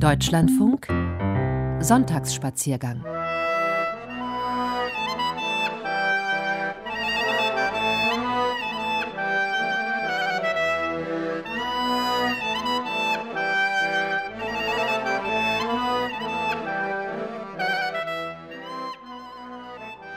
Deutschlandfunk Sonntagsspaziergang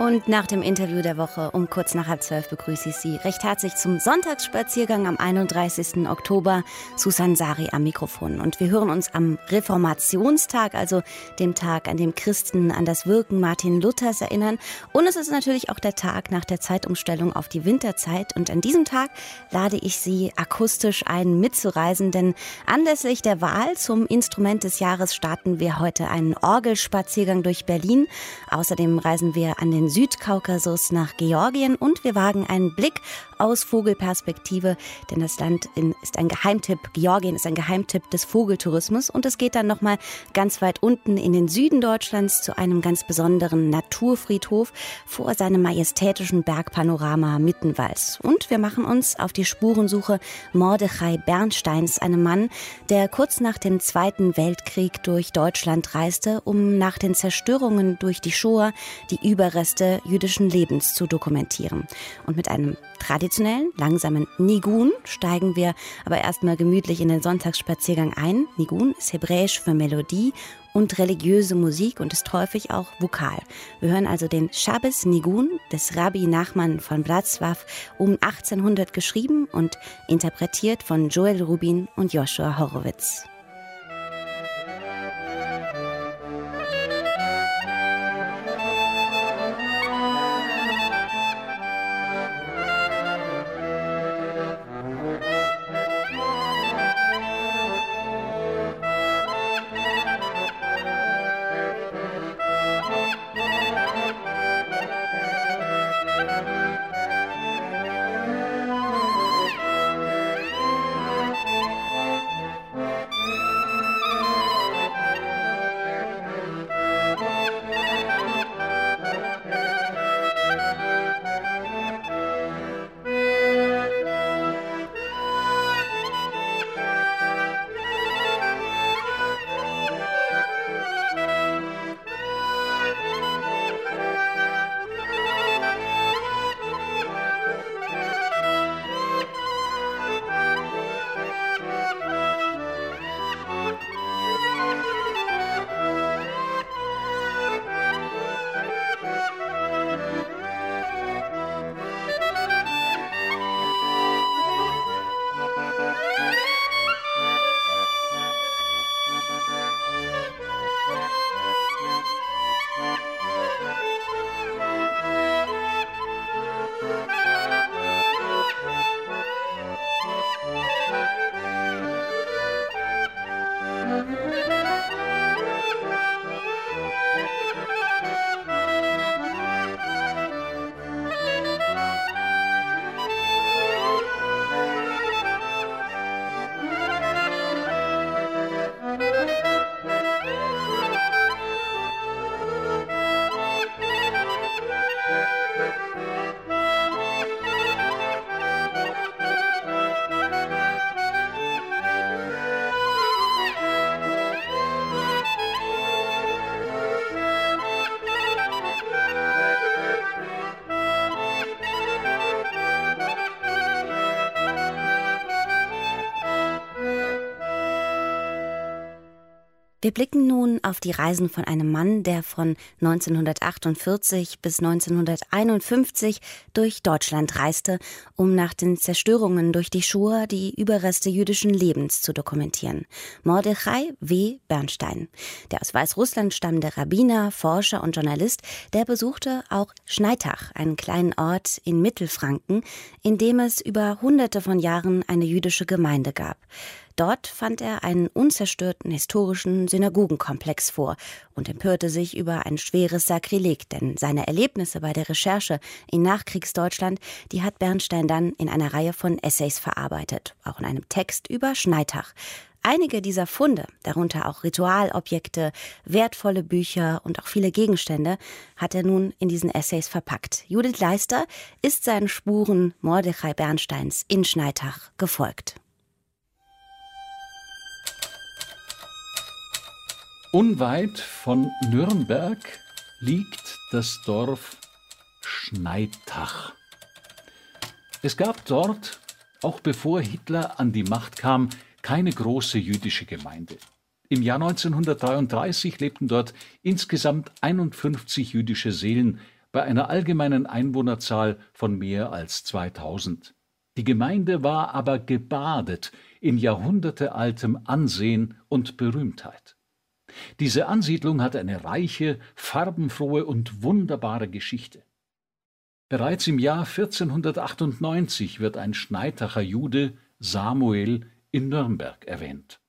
Und nach dem Interview der Woche um kurz nach halb zwölf begrüße ich Sie recht herzlich zum Sonntagsspaziergang am 31. Oktober. Susan Sari am Mikrofon. Und wir hören uns am Reformationstag, also dem Tag, an dem Christen an das Wirken Martin Luthers erinnern. Und es ist natürlich auch der Tag nach der Zeitumstellung auf die Winterzeit. Und an diesem Tag lade ich Sie akustisch ein, mitzureisen, denn anlässlich der Wahl zum Instrument des Jahres starten wir heute einen Orgelspaziergang durch Berlin. Außerdem reisen wir an den Südkaukasus nach Georgien und wir wagen einen Blick aus Vogelperspektive, denn das Land ist ein Geheimtipp. Georgien ist ein Geheimtipp des Vogeltourismus und es geht dann noch mal ganz weit unten in den Süden Deutschlands zu einem ganz besonderen Naturfriedhof vor seinem majestätischen Bergpanorama Mittenwalds. Und wir machen uns auf die Spurensuche Mordechai Bernsteins, einem Mann, der kurz nach dem Zweiten Weltkrieg durch Deutschland reiste, um nach den Zerstörungen durch die Shoah die Überreste jüdischen Lebens zu dokumentieren. Und mit einem traditionellen, langsamen Nigun steigen wir aber erstmal gemütlich in den Sonntagsspaziergang ein. Nigun ist hebräisch für Melodie und religiöse Musik und ist häufig auch vokal. Wir hören also den Shabbos Nigun des Rabbi Nachman von Blatzwaff um 1800 geschrieben und interpretiert von Joel Rubin und Joshua Horowitz. Wir blicken nun auf die Reisen von einem Mann, der von 1948 bis 1951 durch Deutschland reiste, um nach den Zerstörungen durch die Shoah die Überreste jüdischen Lebens zu dokumentieren. Mordechai W. Bernstein. Der aus Weißrussland stammende Rabbiner, Forscher und Journalist, der besuchte auch Schneitach, einen kleinen Ort in Mittelfranken, in dem es über hunderte von Jahren eine jüdische Gemeinde gab. Dort fand er einen unzerstörten historischen Synagogenkomplex vor und empörte sich über ein schweres Sakrileg, denn seine Erlebnisse bei der Recherche in Nachkriegsdeutschland, die hat Bernstein dann in einer Reihe von Essays verarbeitet, auch in einem Text über Schneitach. Einige dieser Funde, darunter auch Ritualobjekte, wertvolle Bücher und auch viele Gegenstände, hat er nun in diesen Essays verpackt. Judith Leister ist seinen Spuren Mordechai Bernsteins in Schneitach gefolgt. Unweit von Nürnberg liegt das Dorf Schneitach. Es gab dort, auch bevor Hitler an die Macht kam, keine große jüdische Gemeinde. Im Jahr 1933 lebten dort insgesamt 51 jüdische Seelen bei einer allgemeinen Einwohnerzahl von mehr als 2000. Die Gemeinde war aber gebadet in jahrhundertealtem Ansehen und Berühmtheit. Diese Ansiedlung hat eine reiche, farbenfrohe und wunderbare Geschichte. Bereits im Jahr 1498 wird ein Schneitacher Jude, Samuel, in Nürnberg erwähnt.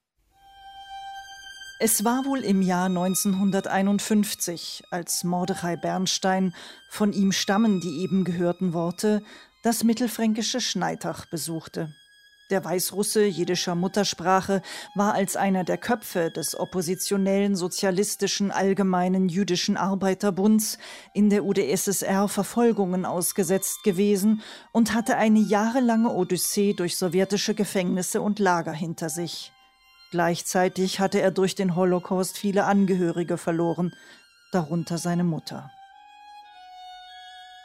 Es war wohl im Jahr 1951, als Mordechai Bernstein, von ihm stammen die eben gehörten Worte, das mittelfränkische Schneitach besuchte. Der Weißrusse jiddischer Muttersprache war als einer der Köpfe des oppositionellen sozialistischen allgemeinen jüdischen Arbeiterbunds in der UdSSR Verfolgungen ausgesetzt gewesen und hatte eine jahrelange Odyssee durch sowjetische Gefängnisse und Lager hinter sich. Gleichzeitig hatte er durch den Holocaust viele Angehörige verloren, darunter seine Mutter.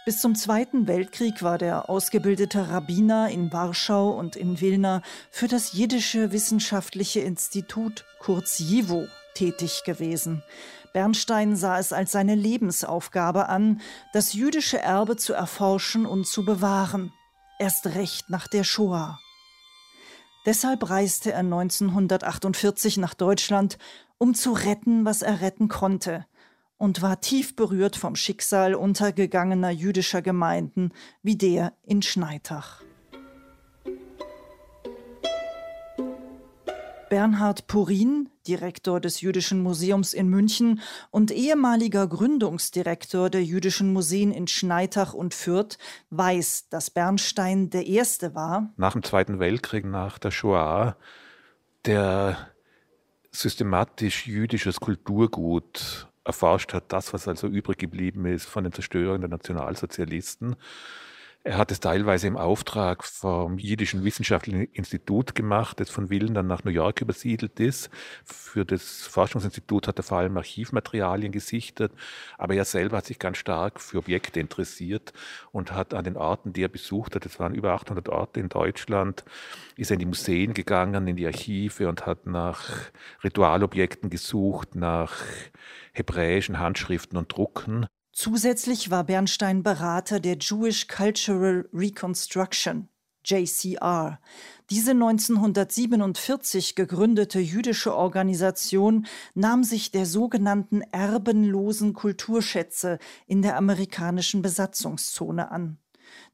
Bis zum Zweiten Weltkrieg war der ausgebildete Rabbiner in Warschau und in Wilna für das Jiddische Wissenschaftliche Institut, kurz JIVO, tätig gewesen. Bernstein sah es als seine Lebensaufgabe an, das jüdische Erbe zu erforschen und zu bewahren, erst recht nach der Shoah. Deshalb reiste er 1948 nach Deutschland, um zu retten, was er retten konnte, und war tief berührt vom Schicksal untergegangener jüdischer Gemeinden wie der in Schneitach. Bernhard Purin, Direktor des Jüdischen Museums in München und ehemaliger Gründungsdirektor der Jüdischen Museen in Schneitach und Fürth, weiß, dass Bernstein der Erste war. Nach dem Zweiten Weltkrieg, nach der Shoah, der systematisch jüdisches Kulturgut erforscht hat, das, was also übrig geblieben ist von den Zerstörungen der Nationalsozialisten er hat es teilweise im Auftrag vom Jiddischen Wissenschaftlichen Institut gemacht, das von Willen dann nach New York übersiedelt ist. Für das Forschungsinstitut hat er vor allem Archivmaterialien gesichtet, aber er selber hat sich ganz stark für Objekte interessiert und hat an den Orten, die er besucht hat, es waren über 800 Orte in Deutschland, ist er in die Museen gegangen, in die Archive und hat nach Ritualobjekten gesucht, nach hebräischen Handschriften und Drucken. Zusätzlich war Bernstein Berater der Jewish Cultural Reconstruction, JCR. Diese 1947 gegründete jüdische Organisation nahm sich der sogenannten erbenlosen Kulturschätze in der amerikanischen Besatzungszone an.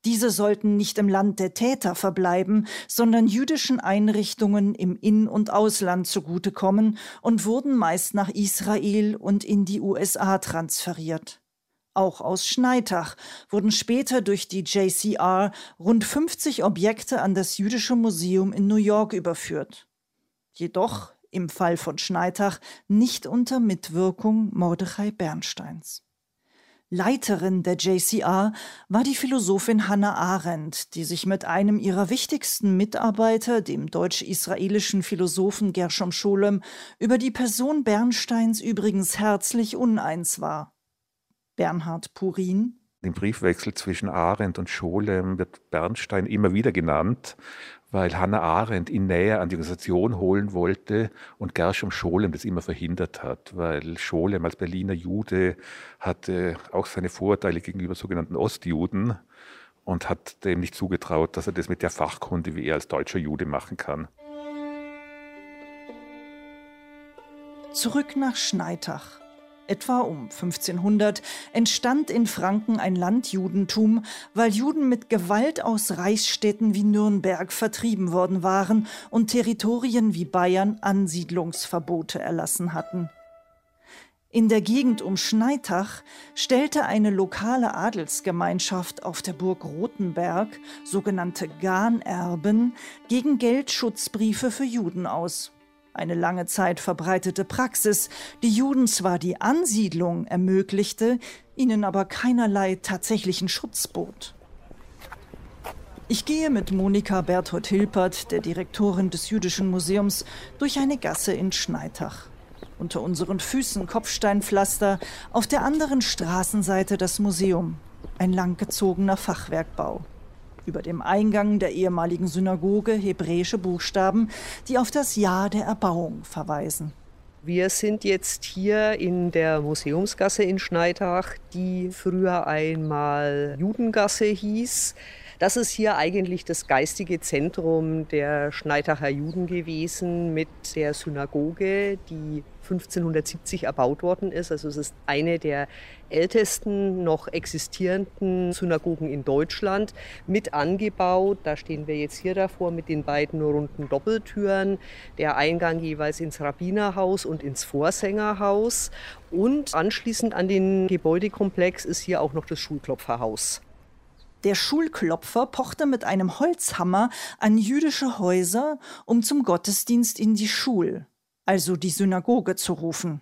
Diese sollten nicht im Land der Täter verbleiben, sondern jüdischen Einrichtungen im In- und Ausland zugutekommen und wurden meist nach Israel und in die USA transferiert. Auch aus Schneitach wurden später durch die JCR rund 50 Objekte an das Jüdische Museum in New York überführt. Jedoch im Fall von Schneitach nicht unter Mitwirkung Mordechai Bernsteins. Leiterin der JCR war die Philosophin Hannah Arendt, die sich mit einem ihrer wichtigsten Mitarbeiter, dem deutsch-israelischen Philosophen Gershom Scholem, über die Person Bernsteins übrigens herzlich uneins war. Bernhard Purin. Im Briefwechsel zwischen Arendt und Scholem wird Bernstein immer wieder genannt, weil Hannah Arendt ihn näher an die Organisation holen wollte und Gershom Scholem das immer verhindert hat, weil Scholem als Berliner Jude hatte auch seine Vorurteile gegenüber sogenannten Ostjuden und hat dem nicht zugetraut, dass er das mit der Fachkunde wie er als deutscher Jude machen kann. Zurück nach Schneitach. Etwa um 1500 entstand in Franken ein Landjudentum, weil Juden mit Gewalt aus Reichsstädten wie Nürnberg vertrieben worden waren und Territorien wie Bayern Ansiedlungsverbote erlassen hatten. In der Gegend um Schneitach stellte eine lokale Adelsgemeinschaft auf der Burg Rothenberg, sogenannte Ganerben, gegen Geld Schutzbriefe für Juden aus eine lange Zeit verbreitete Praxis, die Juden zwar die Ansiedlung ermöglichte, ihnen aber keinerlei tatsächlichen Schutz bot. Ich gehe mit Monika Berthold Hilpert, der Direktorin des Jüdischen Museums, durch eine Gasse in Schneitach. Unter unseren Füßen Kopfsteinpflaster, auf der anderen Straßenseite das Museum, ein langgezogener Fachwerkbau. Über dem Eingang der ehemaligen Synagoge hebräische Buchstaben, die auf das Jahr der Erbauung verweisen. Wir sind jetzt hier in der Museumsgasse in Schneidach, die früher einmal Judengasse hieß. Das ist hier eigentlich das geistige Zentrum der Schneidacher Juden gewesen mit der Synagoge, die 1570 erbaut worden ist. Also es ist eine der ältesten noch existierenden Synagogen in Deutschland mit angebaut. Da stehen wir jetzt hier davor mit den beiden runden Doppeltüren. Der Eingang jeweils ins Rabbinerhaus und ins Vorsängerhaus. Und anschließend an den Gebäudekomplex ist hier auch noch das Schulklopferhaus. Der Schulklopfer pochte mit einem Holzhammer an jüdische Häuser, um zum Gottesdienst in die Schul, also die Synagoge, zu rufen.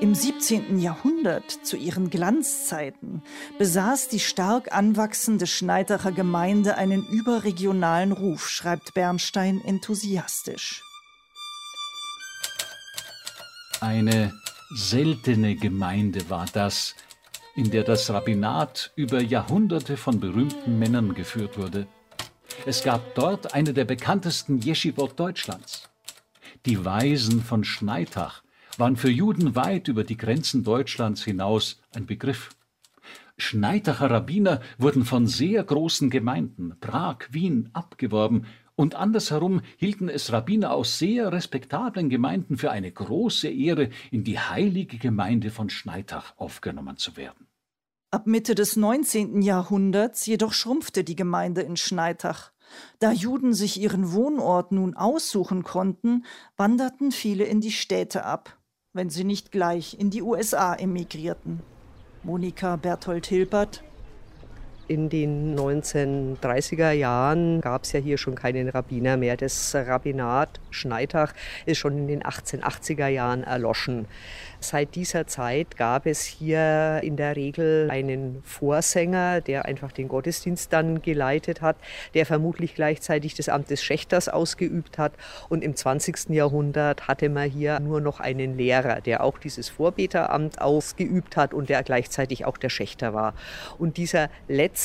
Im 17. Jahrhundert, zu ihren Glanzzeiten, besaß die stark anwachsende Schneidacher Gemeinde einen überregionalen Ruf, schreibt Bernstein enthusiastisch. Eine seltene Gemeinde war das, in der das Rabbinat über Jahrhunderte von berühmten Männern geführt wurde. Es gab dort eine der bekanntesten Yeshivot Deutschlands. Die Weisen von Schneitach waren für Juden weit über die Grenzen Deutschlands hinaus ein Begriff. Schneitacher Rabbiner wurden von sehr großen Gemeinden, Prag, Wien, abgeworben und andersherum hielten es Rabbiner aus sehr respektablen Gemeinden für eine große Ehre, in die heilige Gemeinde von Schneitach aufgenommen zu werden. Ab Mitte des 19. Jahrhunderts jedoch schrumpfte die Gemeinde in Schneitach. Da Juden sich ihren Wohnort nun aussuchen konnten, wanderten viele in die Städte ab, wenn sie nicht gleich in die USA emigrierten. Monika Berthold Hilbert in den 1930er Jahren gab es ja hier schon keinen Rabbiner mehr. Das Rabbinat Schneitach ist schon in den 1880er Jahren erloschen. Seit dieser Zeit gab es hier in der Regel einen Vorsänger, der einfach den Gottesdienst dann geleitet hat, der vermutlich gleichzeitig das Amt des Schächters ausgeübt hat. Und im 20. Jahrhundert hatte man hier nur noch einen Lehrer, der auch dieses Vorbeteramt ausgeübt hat und der gleichzeitig auch der Schächter war. Und dieser letzte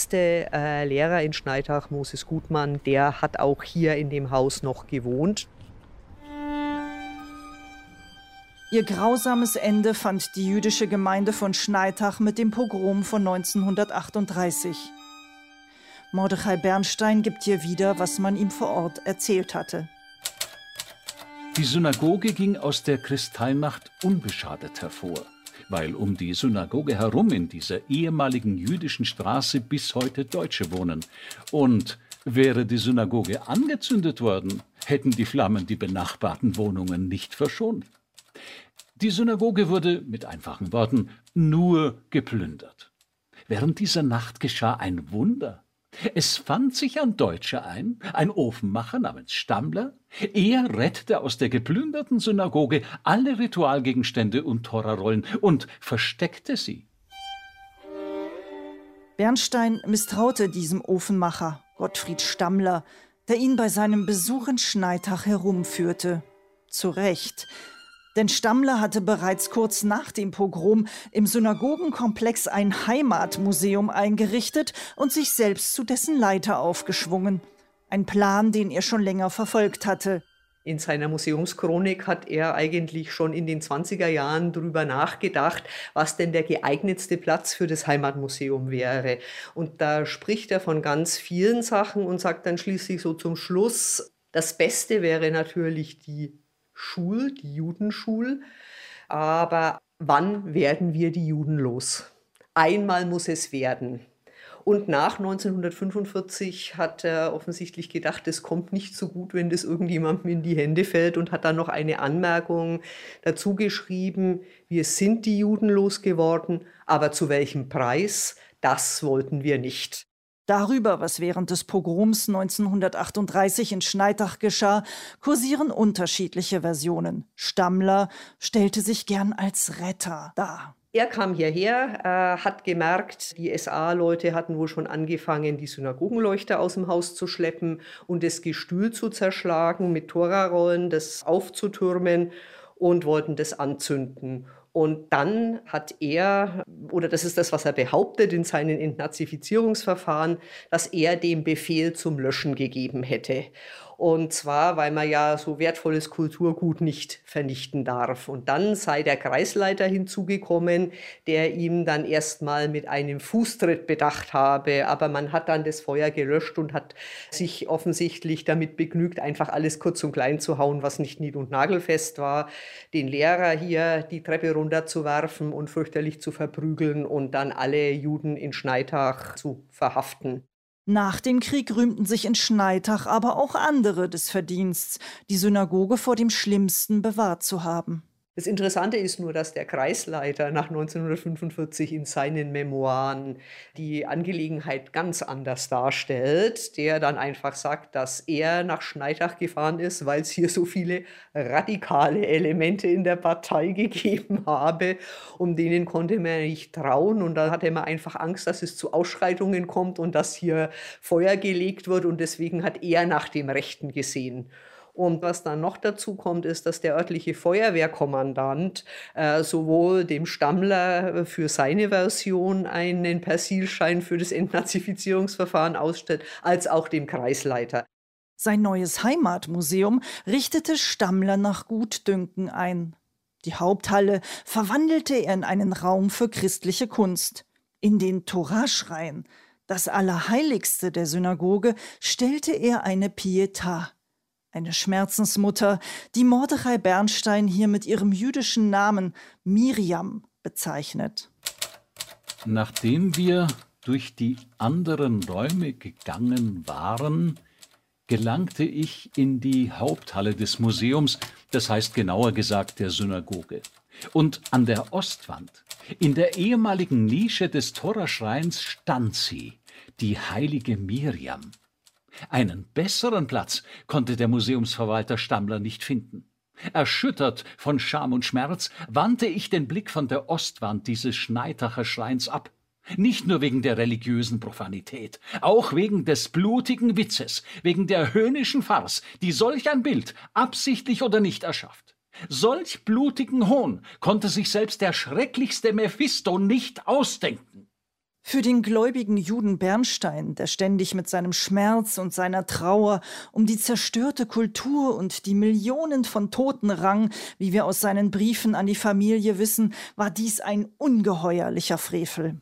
äh, Lehrer in Schneidach, Moses Gutmann, der hat auch hier in dem Haus noch gewohnt. Ihr grausames Ende fand die jüdische Gemeinde von Schneitach mit dem Pogrom von 1938. Mordechai Bernstein gibt hier wieder, was man ihm vor Ort erzählt hatte. Die Synagoge ging aus der Kristallnacht unbeschadet hervor, weil um die Synagoge herum in dieser ehemaligen jüdischen Straße bis heute Deutsche wohnen. Und wäre die Synagoge angezündet worden, hätten die Flammen die benachbarten Wohnungen nicht verschont. Die Synagoge wurde, mit einfachen Worten, nur geplündert. Während dieser Nacht geschah ein Wunder. Es fand sich ein Deutscher ein, ein Ofenmacher namens Stammler. Er rettete aus der geplünderten Synagoge alle Ritualgegenstände und Torarollen und versteckte sie. Bernstein misstraute diesem Ofenmacher, Gottfried Stammler, der ihn bei seinem Besuch in Schneitach herumführte. Zu Recht, denn Stammler hatte bereits kurz nach dem Pogrom im Synagogenkomplex ein Heimatmuseum eingerichtet und sich selbst zu dessen Leiter aufgeschwungen. Ein Plan, den er schon länger verfolgt hatte. In seiner Museumschronik hat er eigentlich schon in den 20er Jahren darüber nachgedacht, was denn der geeignetste Platz für das Heimatmuseum wäre. Und da spricht er von ganz vielen Sachen und sagt dann schließlich so zum Schluss, das Beste wäre natürlich die Schul, die Judenschul. Aber wann werden wir die Juden los? Einmal muss es werden. Und nach 1945 hat er offensichtlich gedacht, es kommt nicht so gut, wenn das irgendjemandem in die Hände fällt und hat dann noch eine Anmerkung dazu geschrieben, wir sind die Juden losgeworden, aber zu welchem Preis, das wollten wir nicht. Darüber, was während des Pogroms 1938 in Schneidach geschah, kursieren unterschiedliche Versionen. Stammler stellte sich gern als Retter dar. Er kam hierher, äh, hat gemerkt, die SA-Leute hatten wohl schon angefangen, die Synagogenleuchter aus dem Haus zu schleppen und das Gestühl zu zerschlagen, mit Torarollen das aufzutürmen und wollten das anzünden. Und dann hat er, oder das ist das, was er behauptet in seinen Entnazifizierungsverfahren, dass er den Befehl zum Löschen gegeben hätte. Und zwar, weil man ja so wertvolles Kulturgut nicht vernichten darf. Und dann sei der Kreisleiter hinzugekommen, der ihm dann erstmal mit einem Fußtritt bedacht habe. Aber man hat dann das Feuer gelöscht und hat sich offensichtlich damit begnügt, einfach alles kurz und klein zu hauen, was nicht nied- und nagelfest war. Den Lehrer hier die Treppe runterzuwerfen und fürchterlich zu verprügeln und dann alle Juden in Schneitach zu verhaften. Nach dem Krieg rühmten sich in Schneitach aber auch andere des Verdiensts, die Synagoge vor dem Schlimmsten bewahrt zu haben. Das Interessante ist nur, dass der Kreisleiter nach 1945 in seinen Memoiren die Angelegenheit ganz anders darstellt, der dann einfach sagt, dass er nach Schneidach gefahren ist, weil es hier so viele radikale Elemente in der Partei gegeben habe, um denen konnte man nicht trauen und da hatte man einfach Angst, dass es zu Ausschreitungen kommt und dass hier Feuer gelegt wird und deswegen hat er nach dem Rechten gesehen. Und was dann noch dazu kommt, ist, dass der örtliche Feuerwehrkommandant äh, sowohl dem Stammler für seine Version einen Persilschein für das Entnazifizierungsverfahren ausstellt, als auch dem Kreisleiter. Sein neues Heimatmuseum richtete Stammler nach Gutdünken ein. Die Haupthalle verwandelte er in einen Raum für christliche Kunst. In den Toraschrein, das Allerheiligste der Synagoge, stellte er eine Pietà eine Schmerzensmutter, die Mordechai Bernstein hier mit ihrem jüdischen Namen Miriam bezeichnet. Nachdem wir durch die anderen Räume gegangen waren, gelangte ich in die Haupthalle des Museums, das heißt genauer gesagt der Synagoge. Und an der Ostwand, in der ehemaligen Nische des Toraschreins, stand sie, die heilige Miriam. Einen besseren Platz konnte der Museumsverwalter Stammler nicht finden. Erschüttert von Scham und Schmerz wandte ich den Blick von der Ostwand dieses Schneitacher Schreins ab. Nicht nur wegen der religiösen Profanität, auch wegen des blutigen Witzes, wegen der höhnischen Farce, die solch ein Bild, absichtlich oder nicht, erschafft. Solch blutigen Hohn konnte sich selbst der schrecklichste Mephisto nicht ausdenken. Für den gläubigen Juden Bernstein, der ständig mit seinem Schmerz und seiner Trauer um die zerstörte Kultur und die Millionen von Toten rang, wie wir aus seinen Briefen an die Familie wissen, war dies ein ungeheuerlicher Frevel.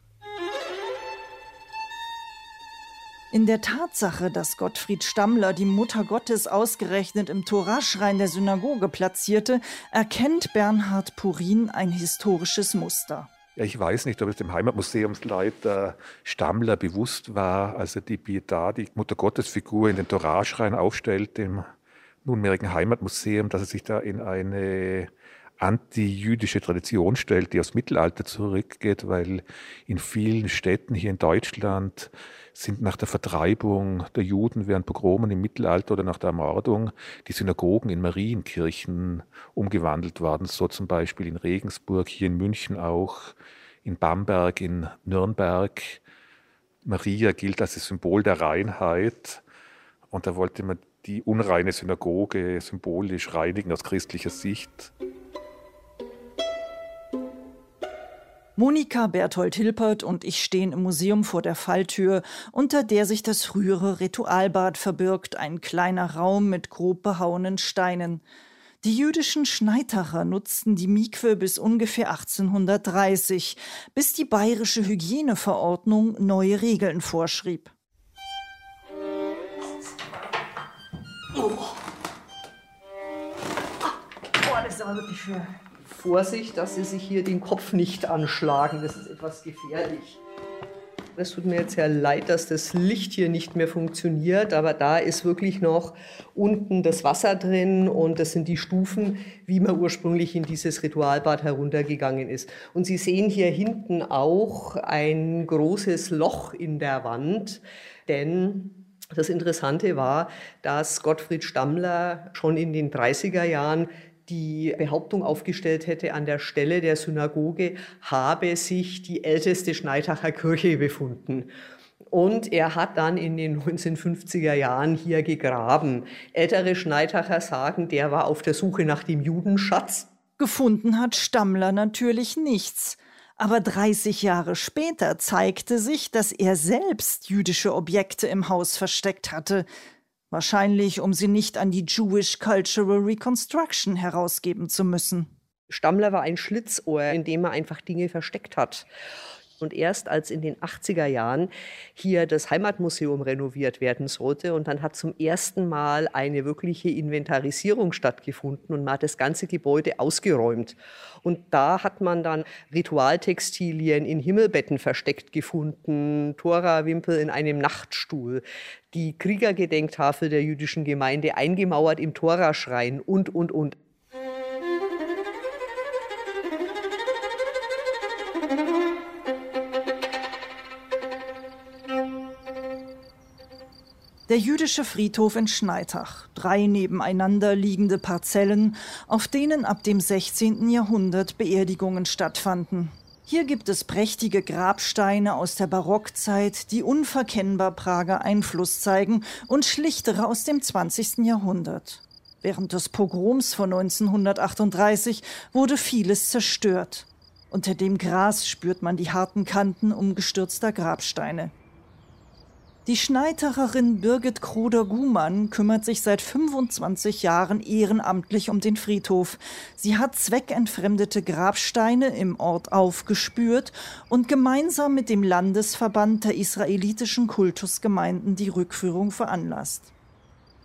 In der Tatsache, dass Gottfried Stammler die Mutter Gottes ausgerechnet im Toraschrein der Synagoge platzierte, erkennt Bernhard Purin ein historisches Muster. Ja, ich weiß nicht, ob es dem Heimatmuseumsleiter Stammler bewusst war, als er die Pietà, die Muttergottesfigur, in den Toraschrein aufstellt, dem nunmehrigen Heimatmuseum, dass er sich da in eine antijüdische Tradition stellt, die aufs Mittelalter zurückgeht, weil in vielen Städten hier in Deutschland sind nach der Vertreibung der Juden während Pogromen im Mittelalter oder nach der Ermordung die Synagogen in Marienkirchen umgewandelt worden. So zum Beispiel in Regensburg, hier in München auch, in Bamberg, in Nürnberg. Maria gilt als das Symbol der Reinheit. Und da wollte man die unreine Synagoge symbolisch reinigen aus christlicher Sicht. Monika Berthold Hilpert und ich stehen im Museum vor der Falltür, unter der sich das frühere Ritualbad verbirgt, ein kleiner Raum mit grob behauenen Steinen. Die jüdischen Schneitacher nutzten die Mikwe bis ungefähr 1830, bis die bayerische Hygieneverordnung neue Regeln vorschrieb. Oh, das ist aber wirklich schwer. Vorsicht, dass Sie sich hier den Kopf nicht anschlagen. Das ist etwas gefährlich. Es tut mir jetzt sehr leid, dass das Licht hier nicht mehr funktioniert, aber da ist wirklich noch unten das Wasser drin und das sind die Stufen, wie man ursprünglich in dieses Ritualbad heruntergegangen ist. Und Sie sehen hier hinten auch ein großes Loch in der Wand, denn das Interessante war, dass Gottfried Stammler schon in den 30er Jahren die Behauptung aufgestellt hätte, an der Stelle der Synagoge habe sich die älteste Schneitacher Kirche befunden. Und er hat dann in den 1950er Jahren hier gegraben. Ältere Schneitacher sagen, der war auf der Suche nach dem Judenschatz. Gefunden hat Stammler natürlich nichts. Aber 30 Jahre später zeigte sich, dass er selbst jüdische Objekte im Haus versteckt hatte. Wahrscheinlich, um sie nicht an die Jewish Cultural Reconstruction herausgeben zu müssen. Stammler war ein Schlitzohr, in dem er einfach Dinge versteckt hat. Und erst als in den 80er Jahren hier das Heimatmuseum renoviert werden sollte und dann hat zum ersten Mal eine wirkliche Inventarisierung stattgefunden und man hat das ganze Gebäude ausgeräumt. Und da hat man dann Ritualtextilien in Himmelbetten versteckt gefunden, Tora-Wimpel in einem Nachtstuhl, die Kriegergedenktafel der jüdischen Gemeinde eingemauert im Toraschrein und, und, und. Der jüdische Friedhof in Schneitach, drei nebeneinander liegende Parzellen, auf denen ab dem 16. Jahrhundert Beerdigungen stattfanden. Hier gibt es prächtige Grabsteine aus der Barockzeit, die unverkennbar Prager Einfluss zeigen und schlichtere aus dem 20. Jahrhundert. Während des Pogroms von 1938 wurde vieles zerstört. Unter dem Gras spürt man die harten Kanten umgestürzter Grabsteine. Die Schneitererin Birgit Kruder-Gumann kümmert sich seit 25 Jahren ehrenamtlich um den Friedhof. Sie hat zweckentfremdete Grabsteine im Ort aufgespürt und gemeinsam mit dem Landesverband der israelitischen Kultusgemeinden die Rückführung veranlasst.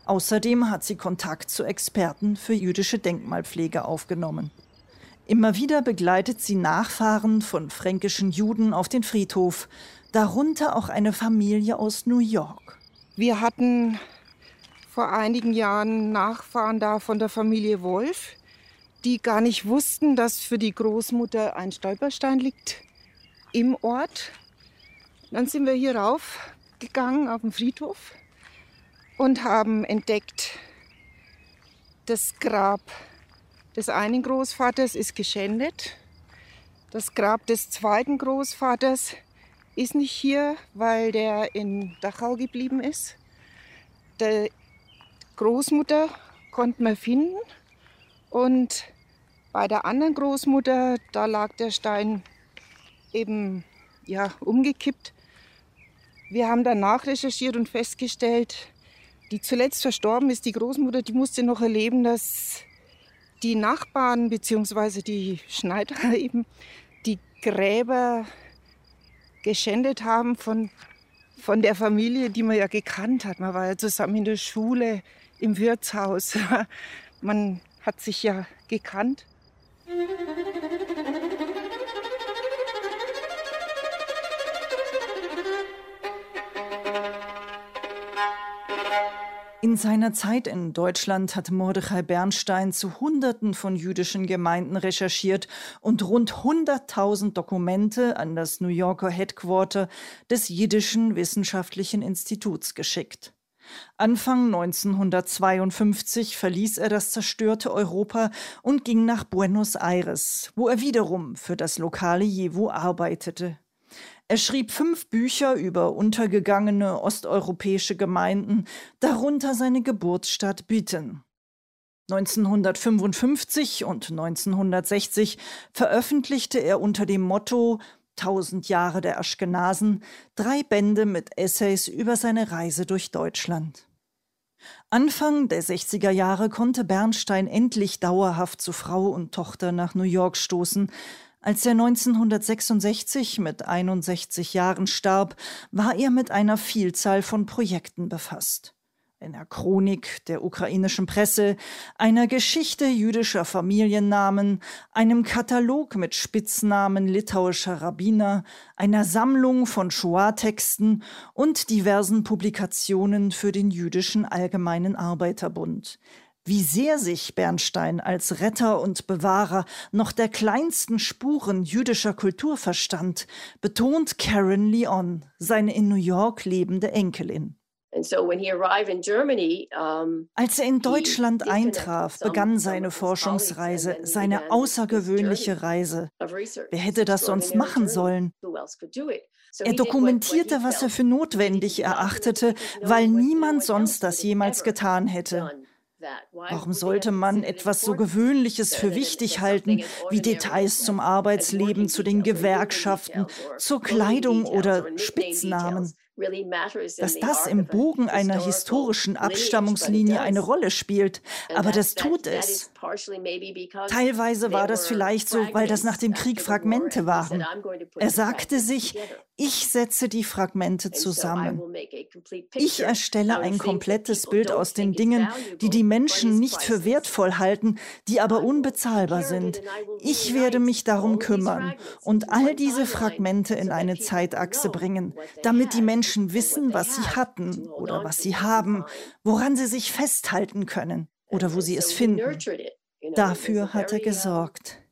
Außerdem hat sie Kontakt zu Experten für jüdische Denkmalpflege aufgenommen. Immer wieder begleitet sie Nachfahren von fränkischen Juden auf den Friedhof darunter auch eine Familie aus New York. Wir hatten vor einigen Jahren Nachfahren da von der Familie Wolf, die gar nicht wussten, dass für die Großmutter ein Stolperstein liegt im Ort. Dann sind wir hier raufgegangen auf den Friedhof und haben entdeckt, das Grab des einen Großvaters ist geschändet. Das Grab des zweiten Großvaters ist nicht hier, weil der in Dachau geblieben ist. Der Großmutter konnte man finden und bei der anderen Großmutter, da lag der Stein eben ja, umgekippt. Wir haben danach recherchiert und festgestellt, die zuletzt verstorben ist, die Großmutter, die musste noch erleben, dass die Nachbarn bzw. die Schneider eben die Gräber geschändet haben von, von der Familie, die man ja gekannt hat. Man war ja zusammen in der Schule, im Wirtshaus. Man hat sich ja gekannt. In seiner Zeit in Deutschland hat Mordechai Bernstein zu Hunderten von jüdischen Gemeinden recherchiert und rund 100.000 Dokumente an das New Yorker Headquarter des Jiddischen Wissenschaftlichen Instituts geschickt. Anfang 1952 verließ er das zerstörte Europa und ging nach Buenos Aires, wo er wiederum für das lokale Jevo arbeitete. Er schrieb fünf Bücher über untergegangene osteuropäische Gemeinden, darunter seine Geburtsstadt Büten. 1955 und 1960 veröffentlichte er unter dem Motto Tausend Jahre der Aschkenasen drei Bände mit Essays über seine Reise durch Deutschland. Anfang der 60er Jahre konnte Bernstein endlich dauerhaft zu Frau und Tochter nach New York stoßen, als er 1966 mit 61 Jahren starb, war er mit einer Vielzahl von Projekten befasst. Einer Chronik der ukrainischen Presse, einer Geschichte jüdischer Familiennamen, einem Katalog mit Spitznamen litauischer Rabbiner, einer Sammlung von Shoah-Texten und diversen Publikationen für den jüdischen Allgemeinen Arbeiterbund. Wie sehr sich Bernstein als Retter und Bewahrer noch der kleinsten Spuren jüdischer Kultur verstand, betont Karen Leon, seine in New York lebende Enkelin. Als er in Deutschland eintraf, begann seine Forschungsreise, seine außergewöhnliche Reise. Wer hätte das sonst machen sollen? Er dokumentierte, was er für notwendig erachtete, weil niemand sonst das jemals getan hätte. Warum sollte man etwas so Gewöhnliches für wichtig halten, wie Details zum Arbeitsleben, zu den Gewerkschaften, zur Kleidung oder Spitznamen? Dass das im Bogen einer historischen Abstammungslinie eine Rolle spielt. Aber das tut es. Teilweise war das vielleicht so, weil das nach dem Krieg Fragmente waren. Er sagte sich, ich setze die Fragmente zusammen. Ich erstelle ein komplettes Bild aus den Dingen, die die Menschen nicht für wertvoll halten, die aber unbezahlbar sind. Ich werde mich darum kümmern und all diese Fragmente in eine Zeitachse bringen, damit die Menschen wissen, was sie hatten oder was sie haben, woran sie sich festhalten können oder wo sie es finden. Dafür hat er gesorgt.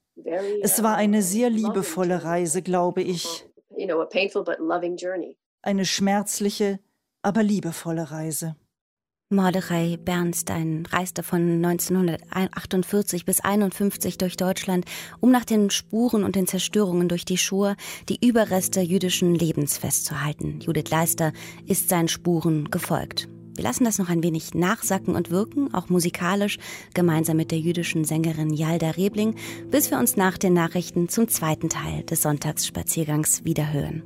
Es war eine sehr liebevolle Reise, glaube ich. Eine schmerzliche, aber liebevolle Reise. Mordechai Bernstein reiste von 1948 bis 1951 durch Deutschland, um nach den Spuren und den Zerstörungen durch die Schur die Überreste jüdischen Lebens festzuhalten. Judith Leister ist seinen Spuren gefolgt. Wir lassen das noch ein wenig nachsacken und wirken, auch musikalisch, gemeinsam mit der jüdischen Sängerin Yalda Rebling, bis wir uns nach den Nachrichten zum zweiten Teil des Sonntagsspaziergangs wiederhören.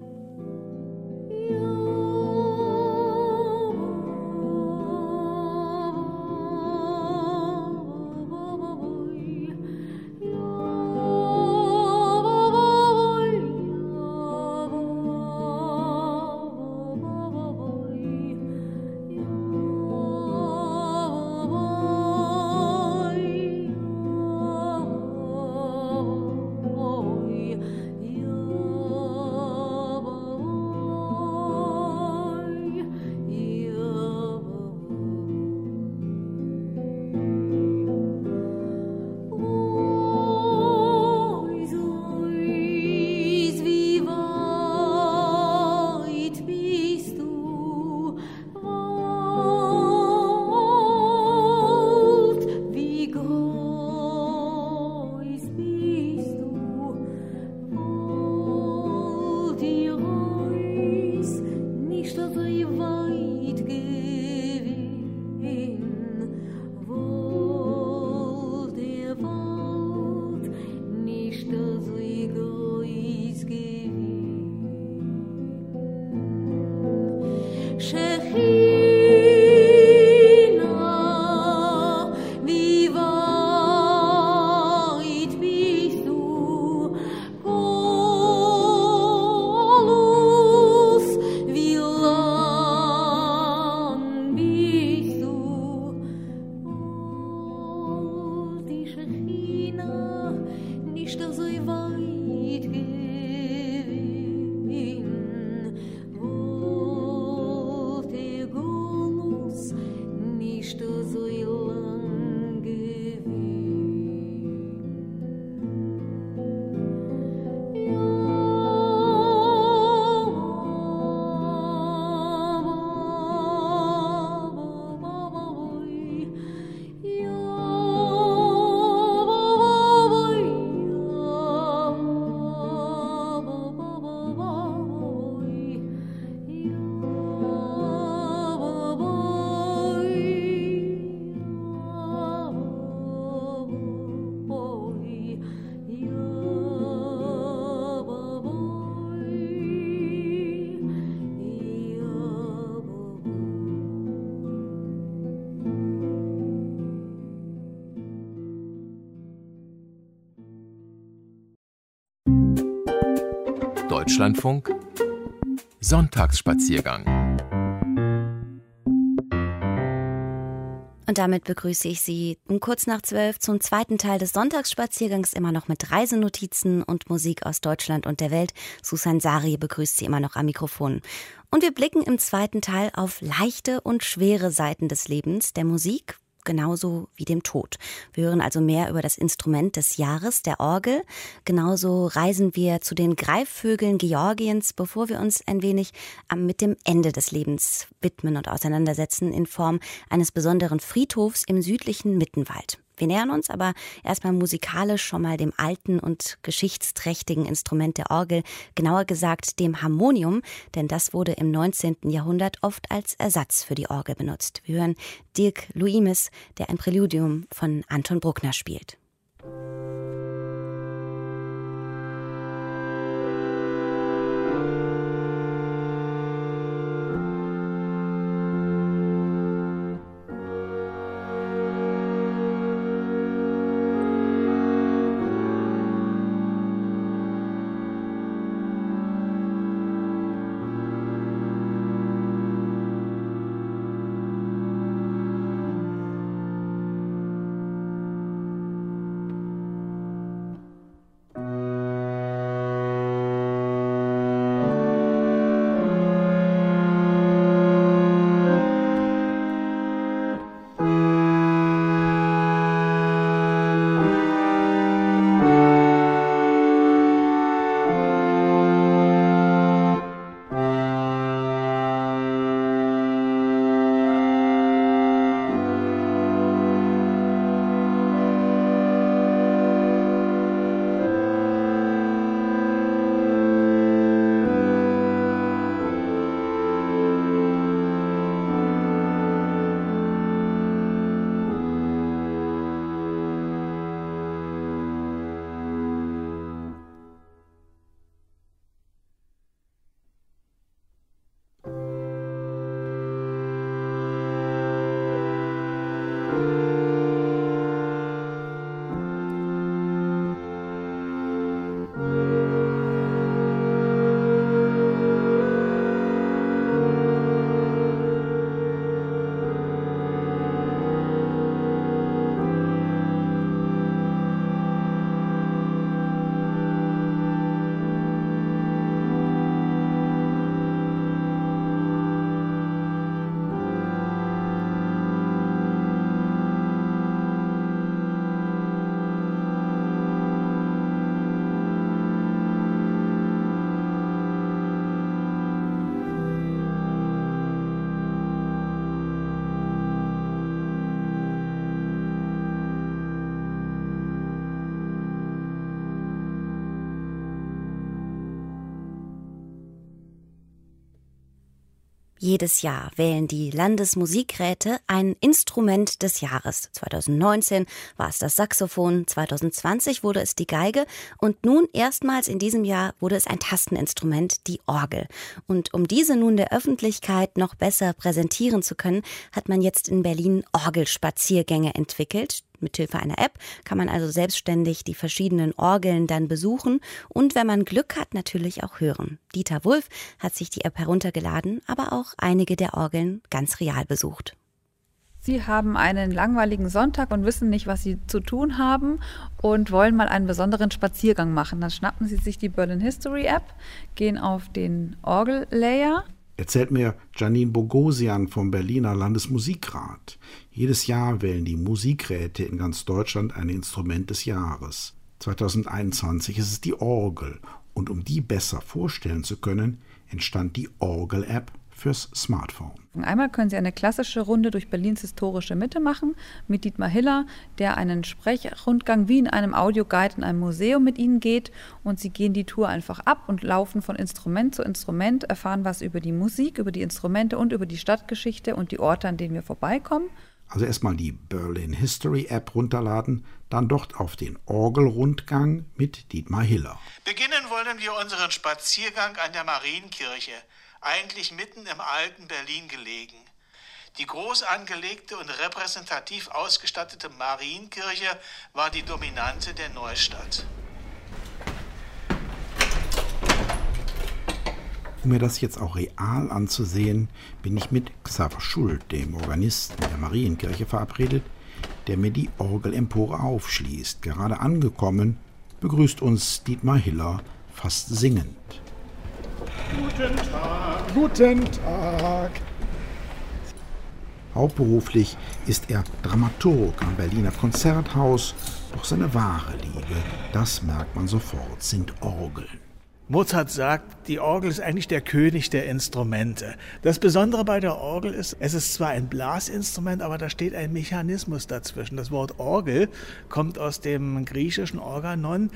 Deutschlandfunk Sonntagsspaziergang. Und damit begrüße ich Sie um kurz nach zwölf zum zweiten Teil des Sonntagsspaziergangs, immer noch mit Reisenotizen und Musik aus Deutschland und der Welt. Susan Sari begrüßt Sie immer noch am Mikrofon. Und wir blicken im zweiten Teil auf leichte und schwere Seiten des Lebens, der Musik, genauso wie dem Tod. Wir hören also mehr über das Instrument des Jahres, der Orgel. Genauso reisen wir zu den Greifvögeln Georgiens, bevor wir uns ein wenig mit dem Ende des Lebens widmen und auseinandersetzen in Form eines besonderen Friedhofs im südlichen Mittenwald. Wir nähern uns aber erstmal musikalisch schon mal dem alten und geschichtsträchtigen Instrument der Orgel, genauer gesagt dem Harmonium, denn das wurde im 19. Jahrhundert oft als Ersatz für die Orgel benutzt. Wir hören Dirk Luimis, der ein Präludium von Anton Bruckner spielt. Jedes Jahr wählen die Landesmusikräte ein Instrument des Jahres. 2019 war es das Saxophon, 2020 wurde es die Geige und nun erstmals in diesem Jahr wurde es ein Tasteninstrument, die Orgel. Und um diese nun der Öffentlichkeit noch besser präsentieren zu können, hat man jetzt in Berlin Orgelspaziergänge entwickelt. Mithilfe einer App kann man also selbstständig die verschiedenen Orgeln dann besuchen und wenn man Glück hat, natürlich auch hören. Dieter Wulff hat sich die App heruntergeladen, aber auch einige der Orgeln ganz real besucht. Sie haben einen langweiligen Sonntag und wissen nicht, was Sie zu tun haben und wollen mal einen besonderen Spaziergang machen. Dann schnappen Sie sich die Berlin History App, gehen auf den Orgel-Layer erzählt mir Janine Bogosian vom Berliner Landesmusikrat. Jedes Jahr wählen die Musikräte in ganz Deutschland ein Instrument des Jahres. 2021 ist es die Orgel und um die besser vorstellen zu können, entstand die Orgel-App fürs Smartphone. Einmal können Sie eine klassische Runde durch Berlins historische Mitte machen mit Dietmar Hiller, der einen Sprechrundgang wie in einem Audioguide in einem Museum mit Ihnen geht und Sie gehen die Tour einfach ab und laufen von Instrument zu Instrument, erfahren was über die Musik, über die Instrumente und über die Stadtgeschichte und die Orte, an denen wir vorbeikommen. Also erstmal die Berlin History App runterladen, dann dort auf den Orgelrundgang mit Dietmar Hiller. Beginnen wollen wir unseren Spaziergang an der Marienkirche eigentlich mitten im alten Berlin gelegen. Die groß angelegte und repräsentativ ausgestattete Marienkirche war die Dominante der Neustadt. Um mir das jetzt auch real anzusehen, bin ich mit Xaver Schuld, dem Organisten der Marienkirche, verabredet, der mir die Orgelempore aufschließt. Gerade angekommen, begrüßt uns Dietmar Hiller fast singend. Guten Tag. Guten Tag. Hauptberuflich ist er Dramaturg am Berliner Konzerthaus. Doch seine wahre Liebe, das merkt man sofort, sind Orgeln. Mozart sagt, die Orgel ist eigentlich der König der Instrumente. Das Besondere bei der Orgel ist, es ist zwar ein Blasinstrument, aber da steht ein Mechanismus dazwischen. Das Wort Orgel kommt aus dem griechischen Organon,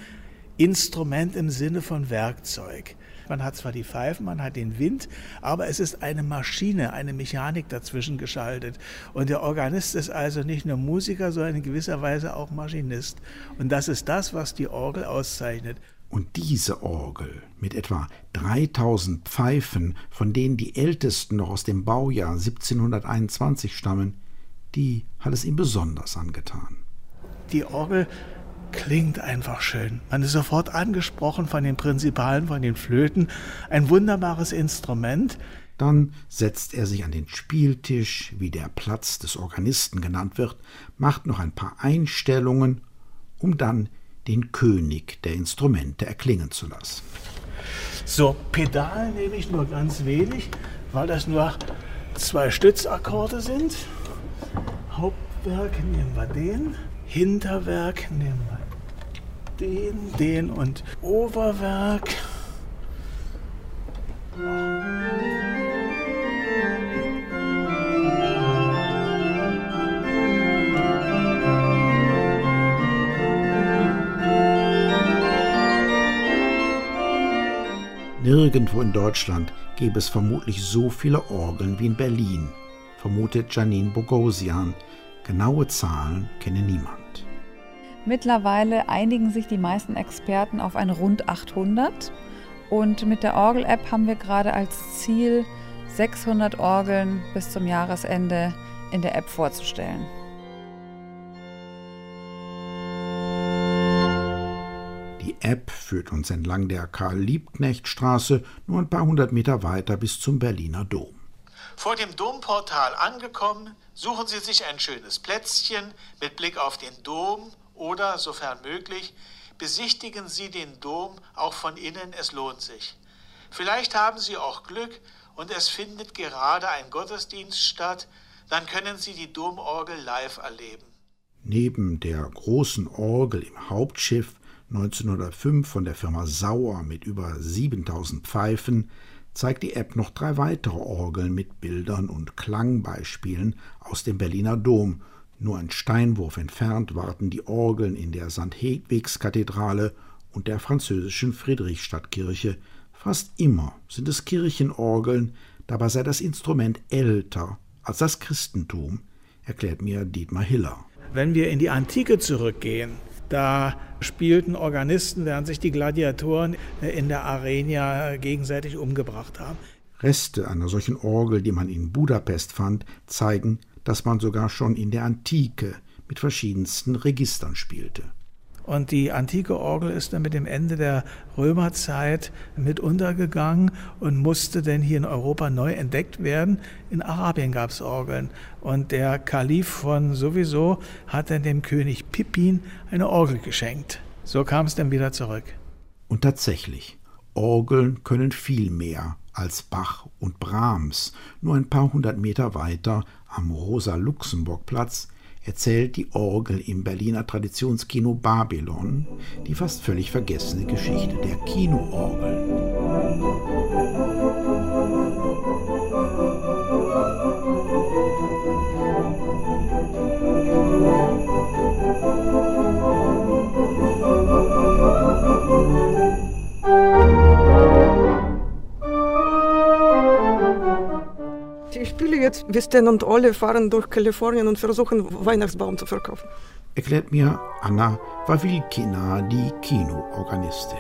Instrument im Sinne von Werkzeug. Man hat zwar die Pfeifen, man hat den Wind, aber es ist eine Maschine, eine Mechanik dazwischen geschaltet. Und der Organist ist also nicht nur Musiker, sondern in gewisser Weise auch Maschinist. Und das ist das, was die Orgel auszeichnet. Und diese Orgel mit etwa 3000 Pfeifen, von denen die ältesten noch aus dem Baujahr 1721 stammen, die hat es ihm besonders angetan. Die Orgel klingt einfach schön. Man ist sofort angesprochen von den Prinzipalen, von den Flöten. Ein wunderbares Instrument. Dann setzt er sich an den Spieltisch, wie der Platz des Organisten genannt wird, macht noch ein paar Einstellungen, um dann den König der Instrumente erklingen zu lassen. So, Pedal nehme ich nur ganz wenig, weil das nur zwei Stützakkorde sind. Hauptwerk nehmen wir den, Hinterwerk nehmen wir den, den und Oberwerk. Nirgendwo in Deutschland gäbe es vermutlich so viele Orgeln wie in Berlin, vermutet Janine Bogosian. Genaue Zahlen kenne niemand. Mittlerweile einigen sich die meisten Experten auf eine rund 800 und mit der Orgel-App haben wir gerade als Ziel 600 Orgeln bis zum Jahresende in der App vorzustellen. App führt uns entlang der Karl-Liebknecht-Straße nur ein paar hundert Meter weiter bis zum Berliner Dom. Vor dem Domportal angekommen, suchen Sie sich ein schönes Plätzchen mit Blick auf den Dom oder, sofern möglich, besichtigen Sie den Dom auch von innen, es lohnt sich. Vielleicht haben Sie auch Glück und es findet gerade ein Gottesdienst statt, dann können Sie die Domorgel live erleben. Neben der großen Orgel im Hauptschiff 1905 von der Firma Sauer mit über 7000 Pfeifen, zeigt die App noch drei weitere Orgeln mit Bildern und Klangbeispielen aus dem Berliner Dom. Nur ein Steinwurf entfernt warten die Orgeln in der St. Hedwigskathedrale und der französischen Friedrichstadtkirche. Fast immer sind es Kirchenorgeln, dabei sei das Instrument älter als das Christentum, erklärt mir Dietmar Hiller. Wenn wir in die Antike zurückgehen, da spielten Organisten, während sich die Gladiatoren in der Arena gegenseitig umgebracht haben. Reste einer solchen Orgel, die man in Budapest fand, zeigen, dass man sogar schon in der Antike mit verschiedensten Registern spielte. Und die antike Orgel ist dann mit dem Ende der Römerzeit mit untergegangen und musste dann hier in Europa neu entdeckt werden. In Arabien gab es Orgeln. Und der Kalif von sowieso hat dann dem König Pippin eine Orgel geschenkt. So kam es dann wieder zurück. Und tatsächlich, Orgeln können viel mehr als Bach und Brahms. Nur ein paar hundert Meter weiter am Rosa-Luxemburg-Platz erzählt die Orgel im Berliner Traditionskino Babylon die fast völlig vergessene Geschichte der Kinoorgel. Jetzt Westen und alle fahren durch Kalifornien und versuchen, Weihnachtsbaum zu verkaufen. Erklärt mir Anna Wawilkina, die Kinoorganistin.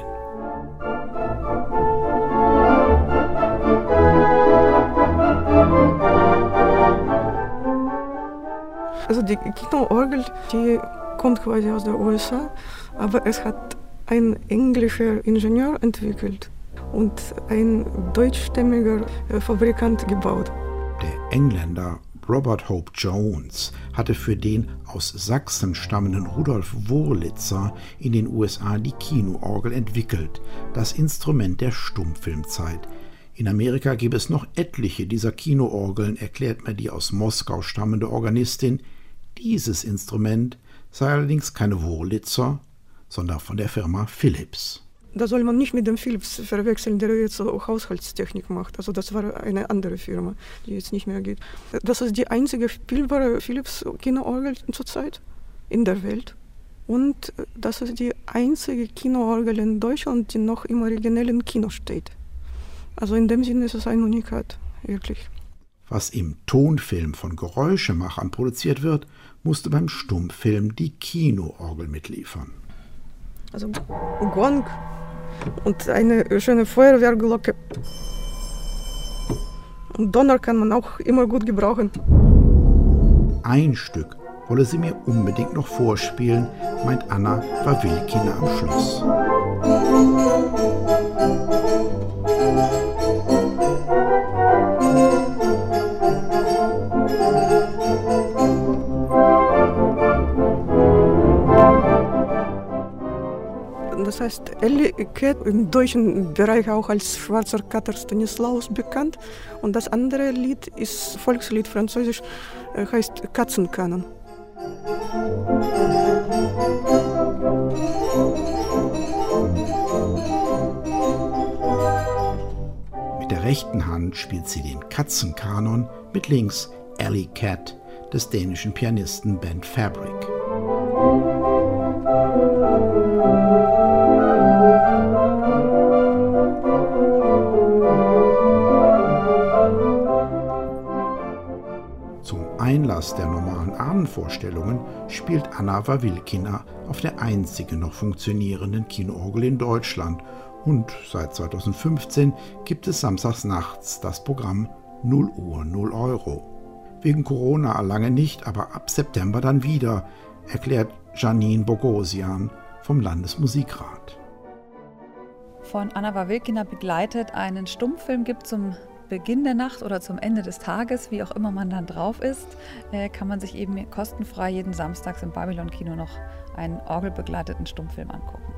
Also die Kinoorgel, die kommt quasi aus den USA, aber es hat ein englischer Ingenieur entwickelt und ein deutschstämmiger Fabrikant gebaut. Der Engländer Robert Hope Jones hatte für den aus Sachsen stammenden Rudolf Wurlitzer in den USA die Kinoorgel entwickelt, das Instrument der Stummfilmzeit. In Amerika gäbe es noch etliche dieser Kinoorgeln, erklärt mir die aus Moskau stammende Organistin. Dieses Instrument sei allerdings keine Wurlitzer, sondern von der Firma Philips. Da soll man nicht mit dem Philips verwechseln, der jetzt Haushaltstechnik macht. Also das war eine andere Firma, die jetzt nicht mehr geht. Das ist die einzige spielbare Philips Kinoorgel zurzeit in der Welt. Und das ist die einzige Kinoorgel in Deutschland, die noch im originellen Kino steht. Also in dem Sinne ist es ein Unikat, wirklich. Was im Tonfilm von Geräuschemachern produziert wird, musste beim Stummfilm die Kinoorgel mitliefern. Also Gong und eine schöne Feuerwehrglocke. Und Donner kann man auch immer gut gebrauchen. Ein Stück wolle sie mir unbedingt noch vorspielen, meint Anna Wawilkina am Schluss. Das heißt, Ellie Cat im deutschen Bereich auch als schwarzer Kater Stanislaus bekannt. Und das andere Lied ist Volkslied französisch, äh, heißt Katzenkanon. Mit der rechten Hand spielt sie den Katzenkanon, mit links Ellie Cat des dänischen Pianisten Ben Fabric. Einlass der normalen Abendvorstellungen spielt Anna Wawilkina auf der einzigen noch funktionierenden Kinoorgel in Deutschland und seit 2015 gibt es samstags nachts das Programm 0 Uhr 0 Euro. Wegen Corona lange nicht, aber ab September dann wieder, erklärt Janine Bogosian vom Landesmusikrat. Von Anna Wawilkina begleitet einen Stummfilm gibt zum Beginn der Nacht oder zum Ende des Tages, wie auch immer man dann drauf ist, äh, kann man sich eben kostenfrei jeden Samstags im Babylon-Kino noch einen orgelbegleiteten Stummfilm angucken.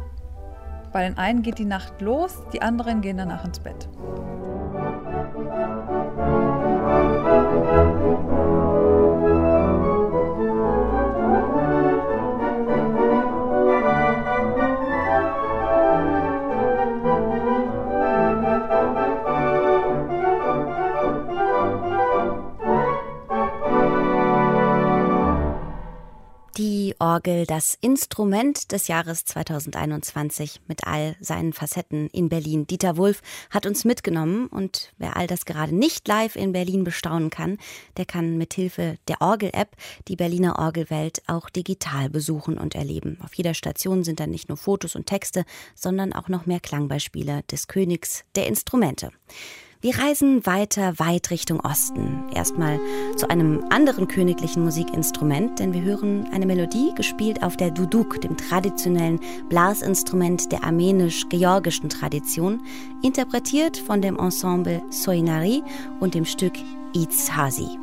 Bei den einen geht die Nacht los, die anderen gehen danach ins Bett. Orgel das Instrument des Jahres 2021 mit all seinen Facetten in Berlin. Dieter Wulff hat uns mitgenommen und wer all das gerade nicht live in Berlin bestaunen kann, der kann mithilfe der Orgel-App die Berliner Orgelwelt auch digital besuchen und erleben. Auf jeder Station sind dann nicht nur Fotos und Texte, sondern auch noch mehr Klangbeispiele des Königs der Instrumente. Wir reisen weiter weit Richtung Osten. Erstmal zu einem anderen königlichen Musikinstrument, denn wir hören eine Melodie gespielt auf der Duduk, dem traditionellen Blasinstrument der armenisch-georgischen Tradition, interpretiert von dem Ensemble Soinari und dem Stück Itzhasi.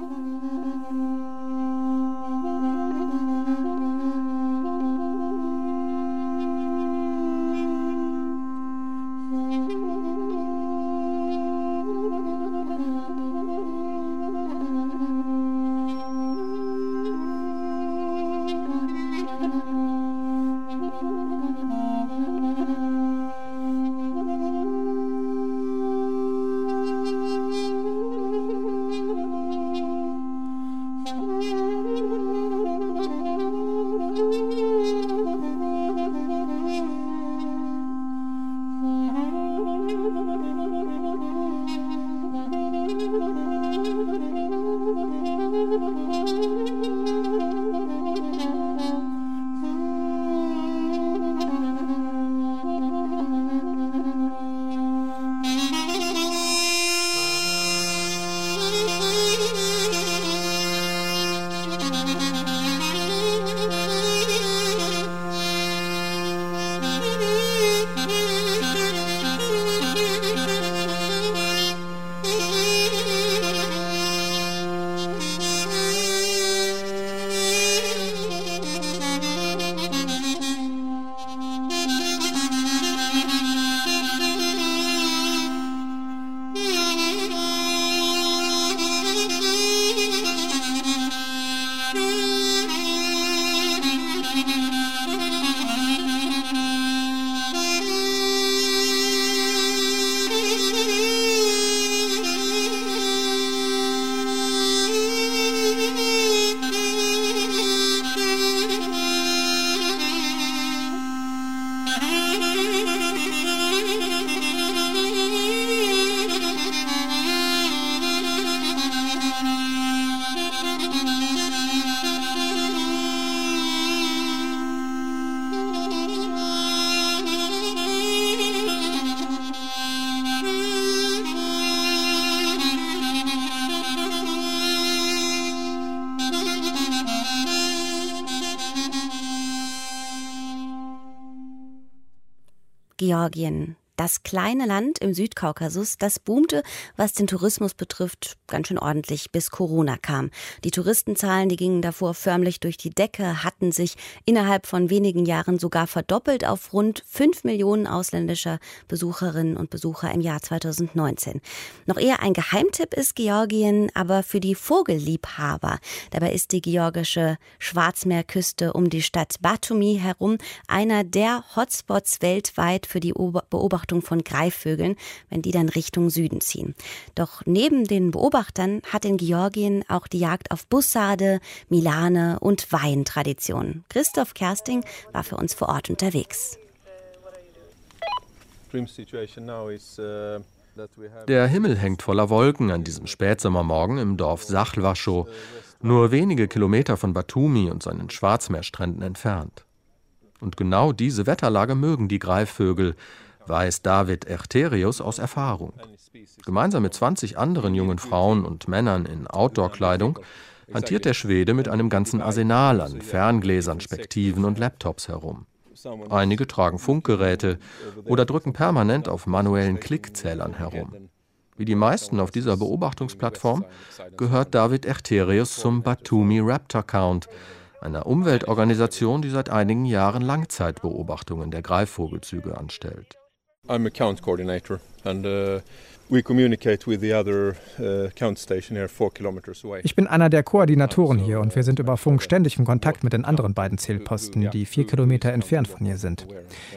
Georgien. Das kleine Land im Südkaukasus, das boomte, was den Tourismus betrifft, ganz schön ordentlich, bis Corona kam. Die Touristenzahlen, die gingen davor förmlich durch die Decke, hatten sich innerhalb von wenigen Jahren sogar verdoppelt auf rund fünf Millionen ausländischer Besucherinnen und Besucher im Jahr 2019. Noch eher ein Geheimtipp ist Georgien, aber für die Vogelliebhaber. Dabei ist die georgische Schwarzmeerküste um die Stadt Batumi herum einer der Hotspots weltweit für die Beobachtung Beobachtung von Greifvögeln, wenn die dann Richtung Süden ziehen. Doch neben den Beobachtern hat in Georgien auch die Jagd auf Bussarde, Milane und Wein Tradition. Christoph Kersting war für uns vor Ort unterwegs. Der Himmel hängt voller Wolken an diesem Spätsommermorgen im Dorf Sachlwaschow, nur wenige Kilometer von Batumi und seinen Schwarzmeerstränden entfernt. Und genau diese Wetterlage mögen die Greifvögel, weiß David Erterius aus Erfahrung. Gemeinsam mit 20 anderen jungen Frauen und Männern in Outdoor-Kleidung hantiert der Schwede mit einem ganzen Arsenal an Ferngläsern, Spektiven und Laptops herum. Einige tragen Funkgeräte oder drücken permanent auf manuellen Klickzählern herum. Wie die meisten auf dieser Beobachtungsplattform gehört David Erterius zum Batumi Raptor Count, einer Umweltorganisation, die seit einigen Jahren Langzeitbeobachtungen der Greifvogelzüge anstellt. I'm a count coordinator and uh, we communicate with the other uh, count station here four kilometers away. Ich bin einer der Koordinatoren hier und wir sind über Funk ständig in Kontakt mit den anderen beiden Zählposten, die vier Kilometer entfernt von hier sind.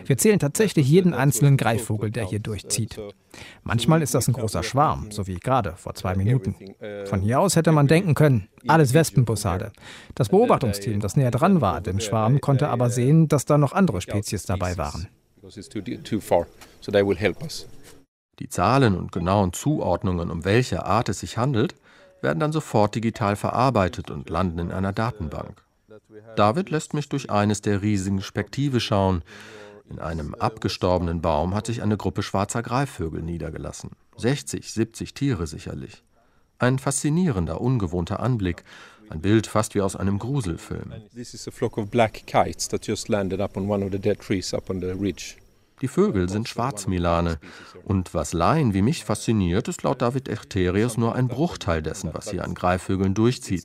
Wir zählen tatsächlich jeden einzelnen Greifvogel, der hier durchzieht. Manchmal ist das ein großer Schwarm, so wie gerade vor zwei Minuten. Von hier aus hätte man denken können, alles Wespenbussarde. Das Beobachtungsteam, das näher dran war, dem Schwarm, konnte aber sehen, dass da noch andere Spezies dabei waren Die Zahlen und genauen Zuordnungen, um welche Art es sich handelt, werden dann sofort digital verarbeitet und landen in einer Datenbank. David lässt mich durch eines der riesigen Spektive schauen. In einem abgestorbenen Baum hat sich eine Gruppe schwarzer Greifvögel niedergelassen. 60, 70 Tiere sicherlich. Ein faszinierender, ungewohnter Anblick, ein Bild fast wie aus einem Gruselfilm. Die Vögel sind Schwarzmilane. Und was Laien wie mich fasziniert, ist laut David Echterius nur ein Bruchteil dessen, was hier an Greifvögeln durchzieht.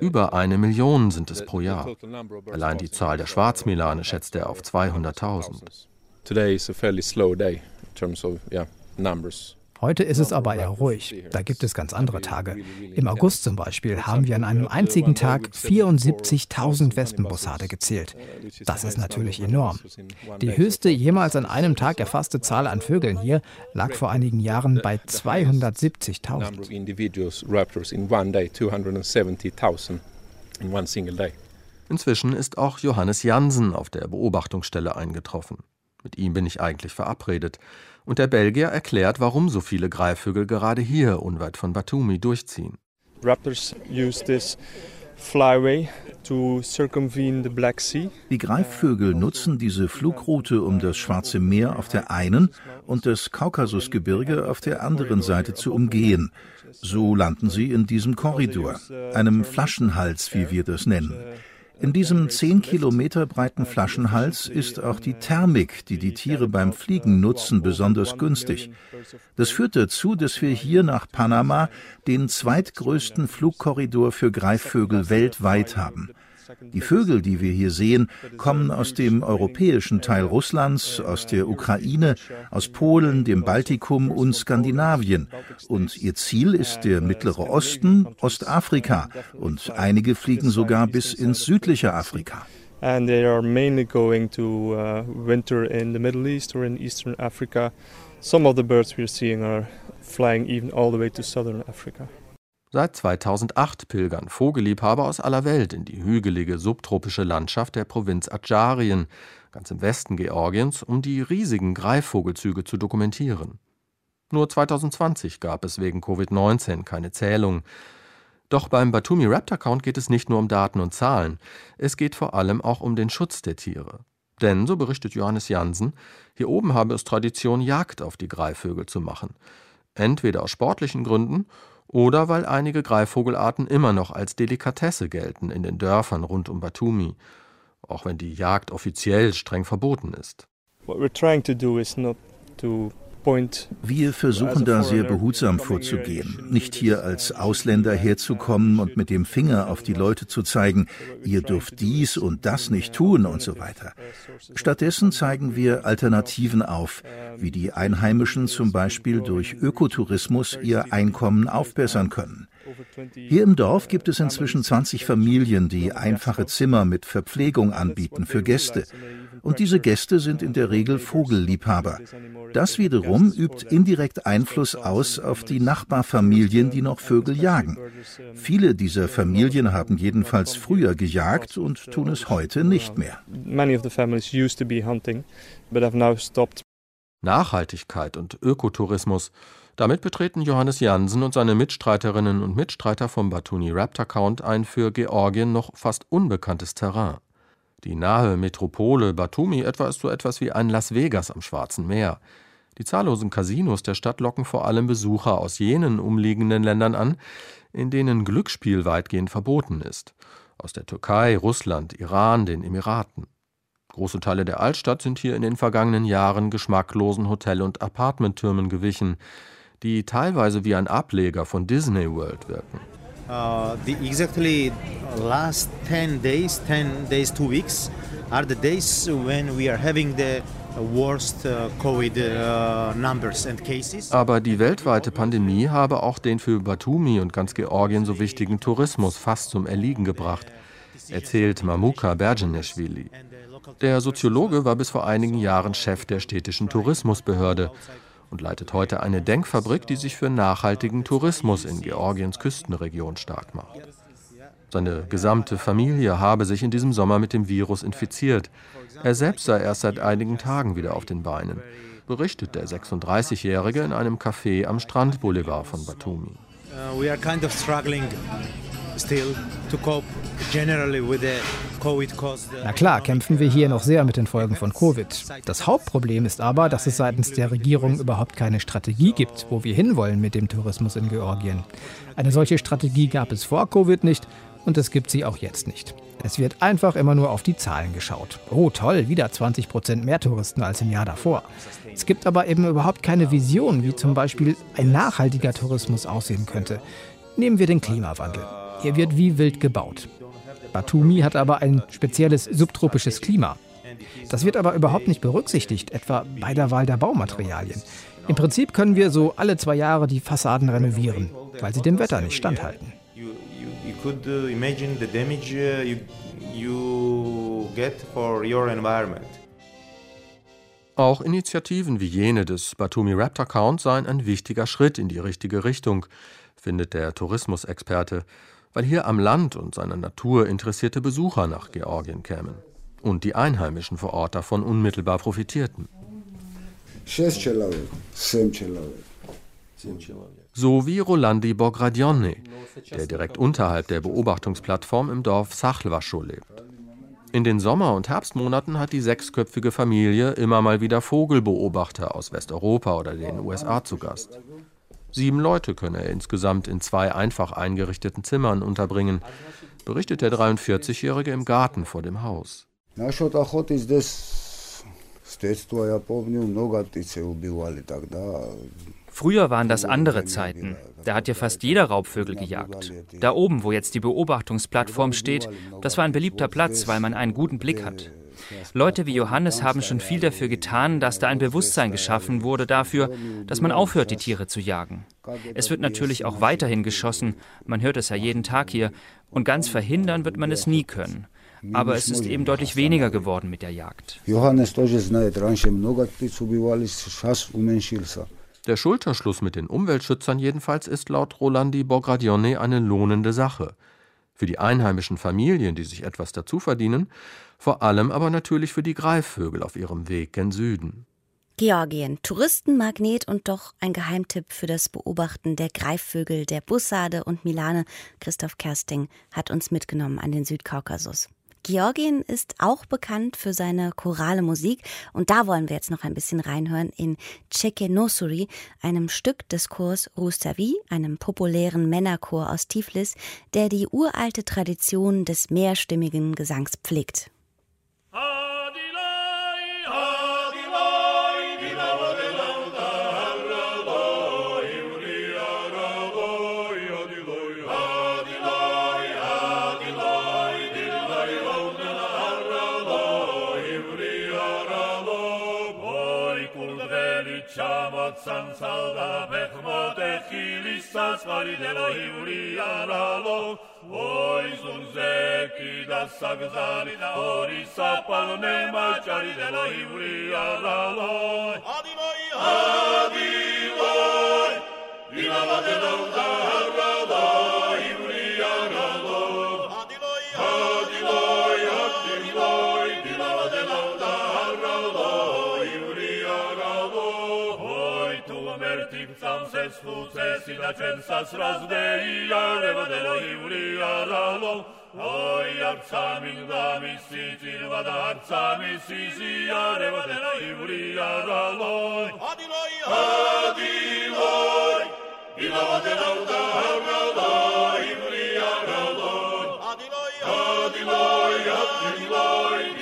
Über eine Million sind es pro Jahr. Allein die Zahl der Schwarzmilane schätzt er auf 200.000. Today is a fairly slow day in terms of yeah, numbers. Heute ist es aber eher ruhig. Da gibt es ganz andere Tage. Im August zum Beispiel haben wir an einem einzigen Tag 74.000 Wespenbussarde gezählt. Das ist natürlich enorm. Die höchste jemals an einem Tag erfasste Zahl an Vögeln hier lag vor einigen Jahren bei 270.000. Inzwischen ist auch Johannes Jansen auf der Beobachtungsstelle eingetroffen. Mit ihm bin ich eigentlich verabredet. Und der Belgier erklärt, warum so viele Greifvögel gerade hier unweit von Batumi durchziehen. Raptors use this flyway die Greifvögel nutzen diese Flugroute, um das Schwarze Meer auf der einen und das Kaukasusgebirge auf der anderen Seite zu umgehen. So landen sie in diesem Korridor, einem Flaschenhals, wie wir das nennen. In diesem zehn Kilometer breiten Flaschenhals ist auch die Thermik, die die Tiere beim Fliegen nutzen, besonders günstig. Das führt dazu, dass wir hier nach Panama den zweitgrößten Flugkorridor für Greifvögel weltweit haben. Die Vögel, die wir hier sehen, kommen aus dem europäischen Teil Russlands, aus der Ukraine, aus Polen, dem Baltikum und Skandinavien. Und ihr Ziel ist der Mittlere Osten, Ostafrika. Und einige fliegen sogar bis ins südliche Afrika. And they are mainly going to uh, winter in the Middle East or in Eastern Africa. Some of the birds we're seeing are flying even all the way to southern Africa. Seit 2008 pilgern Vogelliebhaber aus aller Welt in die hügelige subtropische Landschaft der Provinz Adjarien, ganz im Westen Georgiens, um die riesigen Greifvogelzüge zu dokumentieren. Nur 2020 gab es wegen Covid-19 keine Zählung. Doch beim Batumi Raptor Count geht es nicht nur um Daten und Zahlen, es geht vor allem auch um den Schutz der Tiere. Denn, so berichtet Johannes Jansen, hier oben habe es Tradition, Jagd auf die Greifvögel zu machen. Entweder aus sportlichen Gründen oder weil einige Greifvogelarten immer noch als Delikatesse gelten in den Dörfern rund um Batumi, auch wenn die Jagd offiziell streng verboten ist. What we're trying to do is not to wir versuchen da sehr behutsam vorzugehen, nicht hier als Ausländer herzukommen und mit dem Finger auf die Leute zu zeigen, ihr dürft dies und das nicht tun und so weiter. Stattdessen zeigen wir Alternativen auf, wie die Einheimischen zum Beispiel durch Ökotourismus ihr Einkommen aufbessern können. Hier im Dorf gibt es inzwischen 20 Familien, die einfache Zimmer mit Verpflegung anbieten für Gäste. Und diese Gäste sind in der Regel Vogelliebhaber. Das wiederum übt indirekt Einfluss aus auf die Nachbarfamilien, die noch Vögel jagen. Viele dieser Familien haben jedenfalls früher gejagt und tun es heute nicht mehr. Nachhaltigkeit und Ökotourismus damit betreten Johannes Jansen und seine Mitstreiterinnen und Mitstreiter vom Batuni Raptor Count ein für Georgien noch fast unbekanntes Terrain. Die nahe Metropole Batumi etwa ist so etwas wie ein Las Vegas am Schwarzen Meer. Die zahllosen Casinos der Stadt locken vor allem Besucher aus jenen umliegenden Ländern an, in denen Glücksspiel weitgehend verboten ist. Aus der Türkei, Russland, Iran, den Emiraten. Große Teile der Altstadt sind hier in den vergangenen Jahren geschmacklosen Hotel- und Apartmenttürmen gewichen die teilweise wie ein Ableger von Disney World wirken. Uh, the exactly last 10 days, 10 days, two weeks, are the days when we are having the worst uh, COVID uh, numbers and cases. Aber die weltweite Pandemie habe auch den für Batumi und ganz Georgien so wichtigen Tourismus fast zum Erliegen gebracht, erzählt Mamuka Bergeneshvili. Der Soziologe war bis vor einigen Jahren Chef der städtischen Tourismusbehörde und leitet heute eine Denkfabrik, die sich für nachhaltigen Tourismus in Georgiens Küstenregion stark macht. Seine gesamte Familie habe sich in diesem Sommer mit dem Virus infiziert. Er selbst sei erst seit einigen Tagen wieder auf den Beinen, berichtet der 36-Jährige in einem Café am Strandboulevard von Batumi. Uh, we are kind of struggling the na klar, kämpfen wir hier noch sehr mit den Folgen von Covid. Das Hauptproblem ist aber, dass es seitens der Regierung überhaupt keine Strategie gibt, wo wir hinwollen mit dem Tourismus in Georgien. Eine solche Strategie gab es vor Covid nicht und es gibt sie auch jetzt nicht. Es wird einfach immer nur auf die Zahlen geschaut. Oh toll, wieder 20 Prozent mehr Touristen als im Jahr davor. Es gibt aber eben überhaupt keine Vision, wie zum Beispiel ein nachhaltiger Tourismus aussehen könnte. Nehmen wir den Klimawandel. Er wird wie wild gebaut. Batumi hat aber ein spezielles subtropisches Klima. Das wird aber überhaupt nicht berücksichtigt, etwa bei der Wahl der Baumaterialien. Im Prinzip können wir so alle zwei Jahre die Fassaden renovieren, weil sie dem Wetter nicht standhalten. Uh, uh, Auch Initiativen wie jene des Batumi Raptor Count seien ein wichtiger Schritt in die richtige Richtung, findet der Tourismusexperte weil hier am Land und seiner Natur interessierte Besucher nach Georgien kämen und die Einheimischen vor Ort davon unmittelbar profitierten. So wie Rolandi Bogradione, der direkt unterhalb der Beobachtungsplattform im Dorf Sachlvascho lebt. In den Sommer- und Herbstmonaten hat die sechsköpfige Familie immer mal wieder Vogelbeobachter aus Westeuropa oder den USA zu Gast. Sieben Leute könne er insgesamt in zwei einfach eingerichteten Zimmern unterbringen, berichtet der 43-Jährige im Garten vor dem Haus. Früher waren das andere Zeiten. Da hat ja fast jeder Raubvögel gejagt. Da oben, wo jetzt die Beobachtungsplattform steht, das war ein beliebter Platz, weil man einen guten Blick hat. Leute wie Johannes haben schon viel dafür getan, dass da ein Bewusstsein geschaffen wurde dafür, dass man aufhört, die Tiere zu jagen. Es wird natürlich auch weiterhin geschossen, man hört es ja jeden Tag hier, und ganz verhindern wird man es nie können. Aber es ist eben deutlich weniger geworden mit der Jagd. Der Schulterschluss mit den Umweltschützern jedenfalls ist laut Rolandi Bogradione eine lohnende Sache. Für die einheimischen Familien, die sich etwas dazu verdienen, vor allem aber natürlich für die Greifvögel auf ihrem Weg gen Süden. Georgien, Touristenmagnet und doch ein Geheimtipp für das Beobachten der Greifvögel der Bussarde und Milane. Christoph Kersting hat uns mitgenommen an den Südkaukasus. Georgien ist auch bekannt für seine chorale Musik und da wollen wir jetzt noch ein bisschen reinhören in Chekenosuri, einem Stück des Chors Rustavi, einem populären Männerchor aus Tiflis, der die uralte Tradition des mehrstimmigen Gesangs pflegt. სალდა ფეხმოტე ხილის საწვარი დელოიური არალო. ой ზურზე კიდა საგზალი და ორი საპალნე მაჭარი დელოიური არალო. ადიმოი ადიმოი იმამა დელოვდა ხუცესი და ჩვენსაც რაზდე იარებად ელოიური არალო. ოი არც ამინდა მისი ძირვა და არც მისი ზიარებად ელოიური არალო. ადილოი ადილოი ილავადე დავდა არალოი იარალო ადილოი ადილოი ადილოი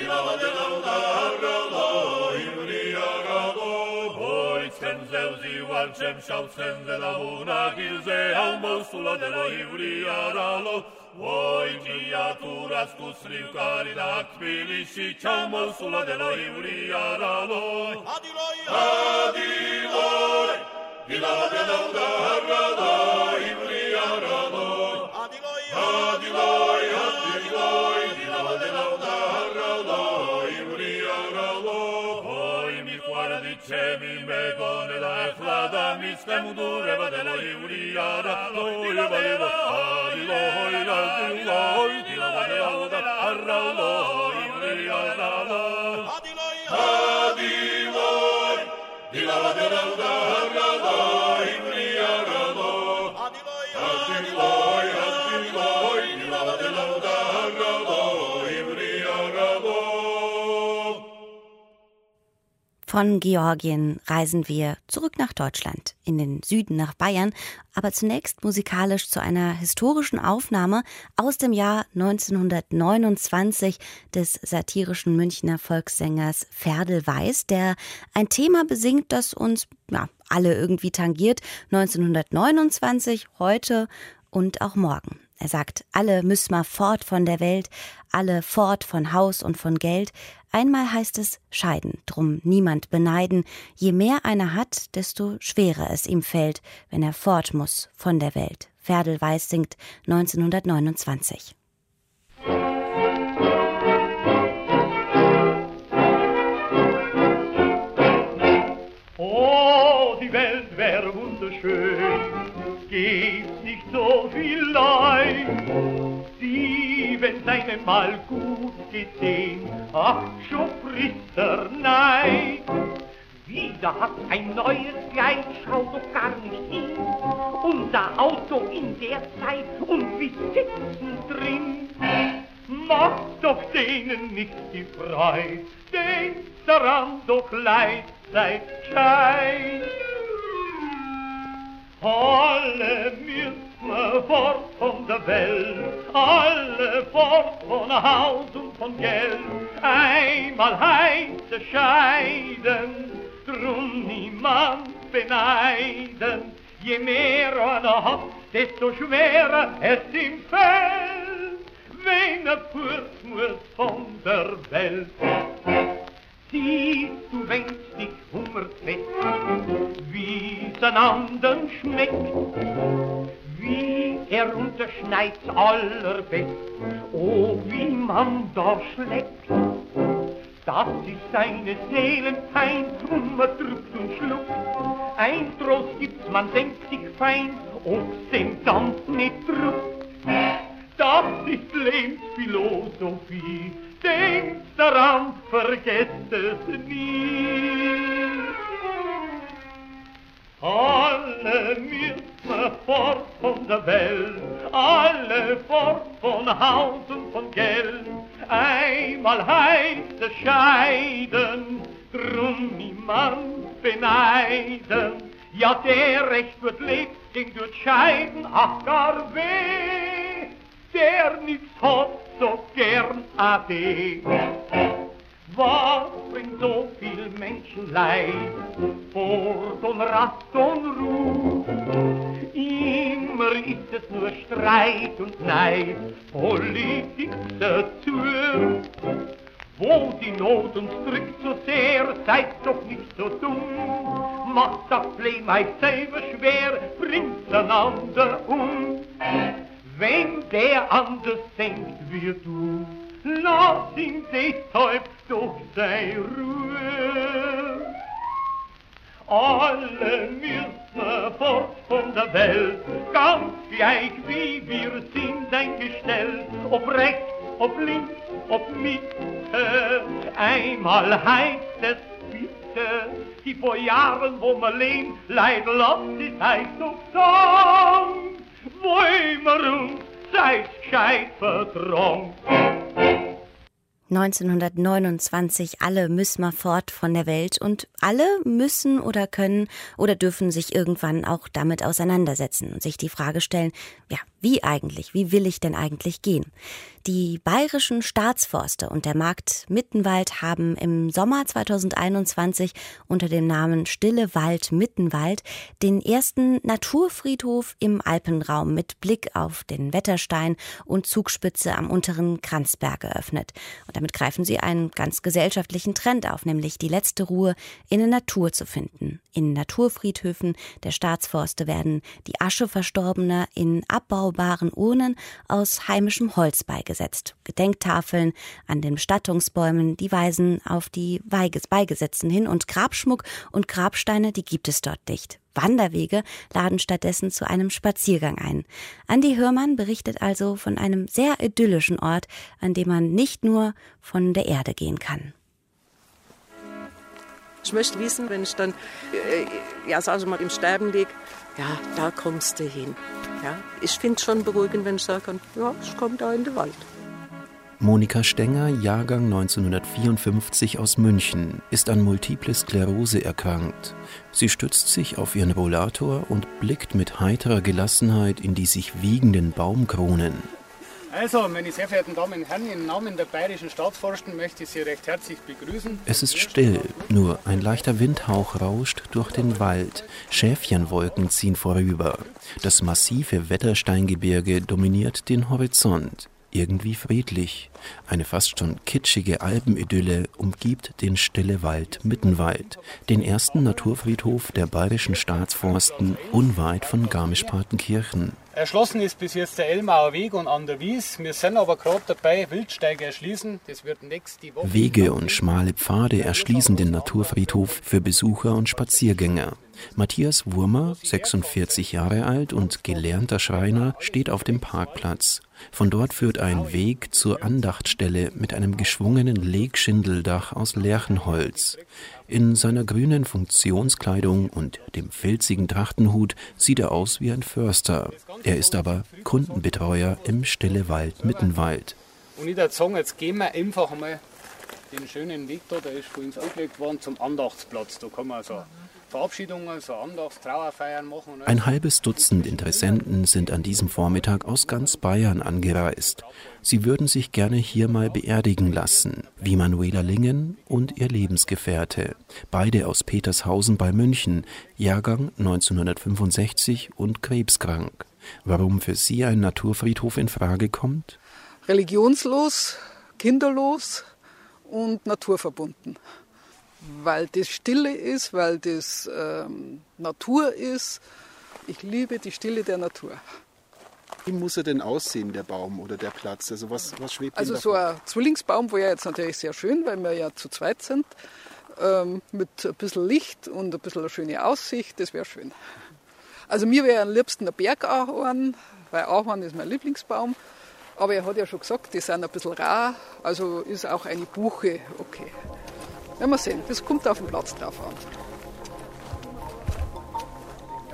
al chem shalsen de la una gilze al mosula de lo iuriaralo voi criatura scusri cari care dac si chamo sulla de la lo iuriaralo adiloi! Adiloi! Dilava de la udarra da Uliada, miste mundure badela iuliada, loiva deva, adi loira, loira, Von Georgien reisen wir zurück nach Deutschland, in den Süden nach Bayern, aber zunächst musikalisch zu einer historischen Aufnahme aus dem Jahr 1929 des satirischen Münchner Volkssängers Ferdel Weiß, der ein Thema besingt, das uns ja, alle irgendwie tangiert, 1929, heute und auch morgen. Er sagt, alle müssen wir fort von der Welt, alle fort von Haus und von Geld. Einmal heißt es scheiden, drum niemand beneiden. Je mehr einer hat, desto schwerer es ihm fällt, wenn er fort muss von der Welt. Ferdel Weiß singt 1929. Oh, die Welt wäre wunderschön, gibt nicht so viel Leid. Die, wenn's einem mal gut gesehen, ach, schon er Neid. Wieder hat ein neues Kleid, schau doch gar nicht hin. Unser Auto in der Zeit und wir sitzen drin. Macht doch denen nicht die Freude, denkt daran doch leid, seid gescheit. Alle müssen fort von der Welt, alle fort von Haus und von Geld. Einmal heißt es scheiden, drum niemand beneiden. Je mehr einer hat, desto schwerer es ihm fällt, er fort muss von der Welt. Siehst du, wenn's dich hungert wie's an anderen schmeckt, wie er unterschneid's allerbest, oh, wie man da schleckt. Das ist seine Seelenpein und man drückt und schluckt. Ein Trost gibt's, man denkt sich fein, ob's dem dann nicht druckt. Das ist Lebensphilosophie, denkt daran, vergesst es nie. Alle müssen fort von der Welt, alle fort von Haus und von Geld. Einmal heißt es scheiden, drum niemand beneiden. Ja, der recht wird lebt, den wird scheiden, ach gar weh, der nichts hat, so gern ade. Was bringt so viel Menschenleid, Fort und Rast und Ruhe? Immer ist es nur Streit und Neid, Politik dazu. wo die Not uns drückt so sehr, seid doch nicht so dumm. Macht das Leben euch selber schwer, bringt's einander um. Wenn der anders denkt wie du, lass ihn deshalb doch sei Ruhe. Alle müssen fort von der Welt, ganz gleich wie wir sind eingestellt, ob rechts, ob links, ob Mitte. Einmal heißt es bitte, die vor Jahren, wo wir leben, leid lasst es heißt doch dann, wollen wir uns seid gescheit vertrauen. 1929, alle müssen wir fort von der Welt und alle müssen oder können oder dürfen sich irgendwann auch damit auseinandersetzen und sich die Frage stellen, ja, wie eigentlich, wie will ich denn eigentlich gehen? Die bayerischen Staatsforste und der Markt Mittenwald haben im Sommer 2021 unter dem Namen Stille Wald Mittenwald den ersten Naturfriedhof im Alpenraum mit Blick auf den Wetterstein und Zugspitze am unteren Kranzberg eröffnet. Und damit greifen sie einen ganz gesellschaftlichen Trend auf, nämlich die letzte Ruhe in der Natur zu finden. In Naturfriedhöfen der Staatsforste werden die Asche Verstorbener in abbaubaren Urnen aus heimischem Holz beigesetzt. Gedenktafeln an den Bestattungsbäumen, die weisen auf die Beigesetzten hin und Grabschmuck und Grabsteine, die gibt es dort nicht. Wanderwege laden stattdessen zu einem Spaziergang ein. Andi Hörmann berichtet also von einem sehr idyllischen Ort, an dem man nicht nur von der Erde gehen kann. Ich möchte wissen, wenn ich dann, äh, ja, sag mal, im Sterben liege, ja, da kommst du hin. Ja, ich finde es schon beruhigend, wenn ich kann, ja, ich komme da in den Wald. Monika Stenger, Jahrgang 1954 aus München, ist an Multiple Sklerose erkrankt. Sie stützt sich auf ihren Rollator und blickt mit heiterer Gelassenheit in die sich wiegenden Baumkronen. Also, meine sehr verehrten Damen und Herren, im Namen der Bayerischen Staatsforsten möchte ich Sie recht herzlich begrüßen. Es ist still, nur ein leichter Windhauch rauscht durch den Wald. Schäfchenwolken ziehen vorüber. Das massive Wettersteingebirge dominiert den Horizont. Irgendwie friedlich. Eine fast schon kitschige Alpenidylle umgibt den Stille Wald Mittenwald, den ersten Naturfriedhof der Bayerischen Staatsforsten unweit von Garmisch-Partenkirchen. Erschlossen ist bis jetzt der Elmauer Weg und an der Wies. Wir sind aber gerade dabei, Wildsteige erschließen. Das wird nächste Woche. Wege und schmale Pfade erschließen den Naturfriedhof für Besucher und Spaziergänger. Matthias Wurmer, 46 Jahre alt und gelernter Schreiner, steht auf dem Parkplatz. Von dort führt ein Weg zur Andachtstelle mit einem geschwungenen Legschindeldach aus Lärchenholz. In seiner grünen Funktionskleidung und dem filzigen Trachtenhut sieht er aus wie ein Förster. Er ist aber Kundenbetreuer im Stillewald Mittenwald. Und ich würde sagen, jetzt gehen wir einfach mal den schönen Weg da, der ist vor uns angelegt worden, zum Andachtsplatz. Da kann man so Verabschiedungen, so Andachts-, Trauerfeiern machen. Ein halbes Dutzend Interessenten sind an diesem Vormittag aus ganz Bayern angereist. Sie würden sich gerne hier mal beerdigen lassen, wie Manuela Lingen und ihr Lebensgefährte. Beide aus Petershausen bei München, Jahrgang 1965 und krebskrank. Warum für sie ein Naturfriedhof in Frage kommt? Religionslos, kinderlos und naturverbunden weil das Stille ist, weil das ähm, Natur ist. Ich liebe die Stille der Natur. Wie muss er denn aussehen, der Baum oder der Platz? Also was, was schwebt Also so ein Zwillingsbaum wäre jetzt natürlich sehr schön, weil wir ja zu zweit sind. Ähm, mit ein bisschen Licht und ein bisschen eine schöne Aussicht, das wäre schön. Also mir wäre am liebsten ein Bergahorn, weil Ahorn ist mein Lieblingsbaum. Aber er hat ja schon gesagt, die sind ein bisschen rar, also ist auch eine Buche okay. Werden wir sehen, das kommt auf den Platz drauf an.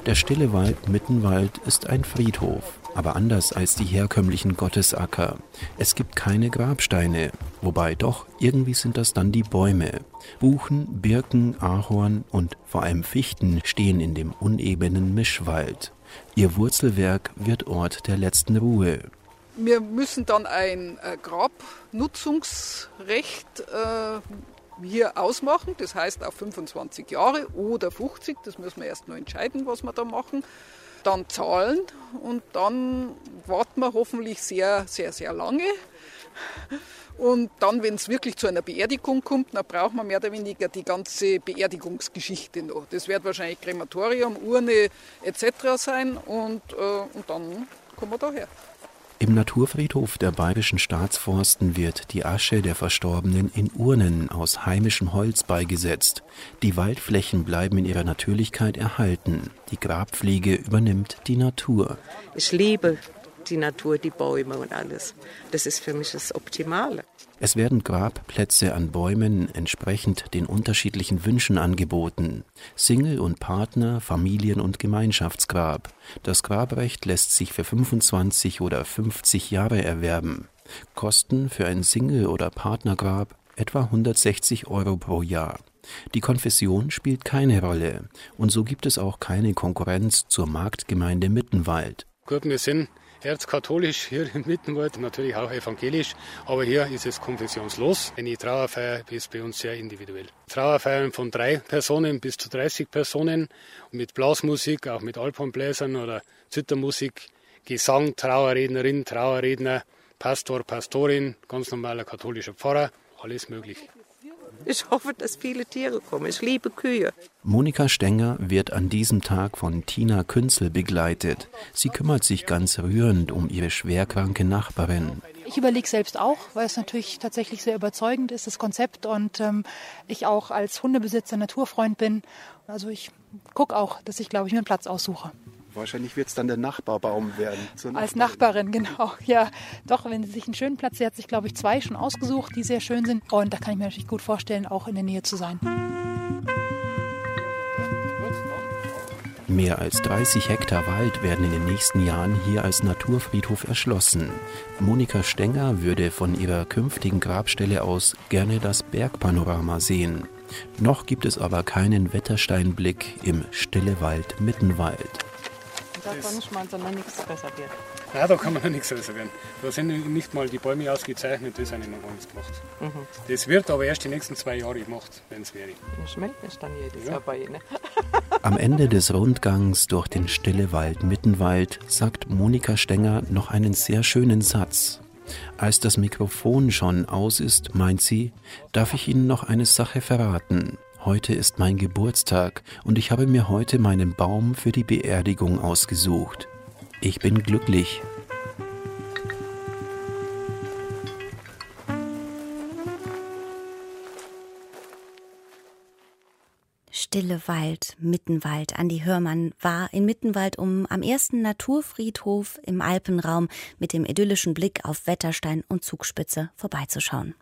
Der stille Wald Mittenwald ist ein Friedhof, aber anders als die herkömmlichen Gottesacker. Es gibt keine Grabsteine, wobei doch irgendwie sind das dann die Bäume. Buchen, Birken, Ahorn und vor allem Fichten stehen in dem unebenen Mischwald. Ihr Wurzelwerk wird Ort der letzten Ruhe. Wir müssen dann ein äh, Grabnutzungsrecht äh, hier ausmachen, das heißt auf 25 Jahre oder 50, das müssen wir erst noch entscheiden, was wir da machen. Dann zahlen und dann warten wir hoffentlich sehr, sehr, sehr lange, Und dann, wenn es wirklich zu einer Beerdigung kommt, dann braucht man mehr oder weniger die ganze Beerdigungsgeschichte noch. Das wird wahrscheinlich Krematorium, Urne etc. sein und, äh, und dann kommen wir daher. Im Naturfriedhof der Bayerischen Staatsforsten wird die Asche der Verstorbenen in Urnen aus heimischem Holz beigesetzt. Die Waldflächen bleiben in ihrer Natürlichkeit erhalten. Die Grabpflege übernimmt die Natur. Ich liebe die Natur, die Bäume und alles. Das ist für mich das Optimale. Es werden Grabplätze an Bäumen entsprechend den unterschiedlichen Wünschen angeboten. Single und Partner, Familien- und Gemeinschaftsgrab. Das Grabrecht lässt sich für 25 oder 50 Jahre erwerben. Kosten für ein Single- oder Partnergrab etwa 160 Euro pro Jahr. Die Konfession spielt keine Rolle und so gibt es auch keine Konkurrenz zur Marktgemeinde Mittenwald. Gut, wir sind erzkatholisch hier im Mittenwald, natürlich auch evangelisch, aber hier ist es konfessionslos. Wenn ich Trauer feiere, ist bei uns sehr individuell. Trauerfeiern von drei Personen bis zu 30 Personen mit Blasmusik, auch mit Alphornbläsern oder Zittermusik, Gesang, Trauerrednerin, Trauerredner, Pastor, Pastorin, ganz normaler katholischer Pfarrer, alles möglich. Ich hoffe, dass viele Tiere kommen. Ich liebe Kühe. Monika Stenger wird an diesem Tag von Tina Künzel begleitet. Sie kümmert sich ganz rührend um ihre schwerkranke Nachbarin. Ich überlege selbst auch, weil es natürlich tatsächlich sehr überzeugend ist, das Konzept. Und ähm, ich auch als Hundebesitzer Naturfreund bin. Also ich gucke auch, dass ich, glaube ich, mir einen Platz aussuche. Wahrscheinlich wird es dann der Nachbarbaum werden. Als Nachbarin, genau. Ja, doch, wenn sie sich einen schönen Platz, sie hat sich, glaube ich, zwei schon ausgesucht, die sehr schön sind. Und da kann ich mir natürlich gut vorstellen, auch in der Nähe zu sein. Mehr als 30 Hektar Wald werden in den nächsten Jahren hier als Naturfriedhof erschlossen. Monika Stenger würde von ihrer künftigen Grabstelle aus gerne das Bergpanorama sehen. Noch gibt es aber keinen Wettersteinblick im Stillewald Mittenwald. Da kann ich mal, sondern nichts besser wird. Nein, da kann man noch nichts reservieren. Da sind nicht mal die Bäume ausgezeichnet, das habe ich noch gar nicht gemacht. Mhm. Das wird aber erst die nächsten zwei Jahre gemacht, wenn es wäre. Ich melde mich dann jedes Ja. Jahr bei Ihnen. Am Ende des Rundgangs durch den Stillewald Mittenwald sagt Monika Stenger noch einen sehr schönen Satz. Als das Mikrofon schon aus ist, meint sie, darf ich Ihnen noch eine Sache verraten. Heute ist mein Geburtstag und ich habe mir heute meinen Baum für die Beerdigung ausgesucht. Ich bin glücklich. Stille Wald, Mittenwald. Andi Hörmann war in Mittenwald, um am ersten Naturfriedhof im Alpenraum mit dem idyllischen Blick auf Wetterstein und Zugspitze vorbeizuschauen.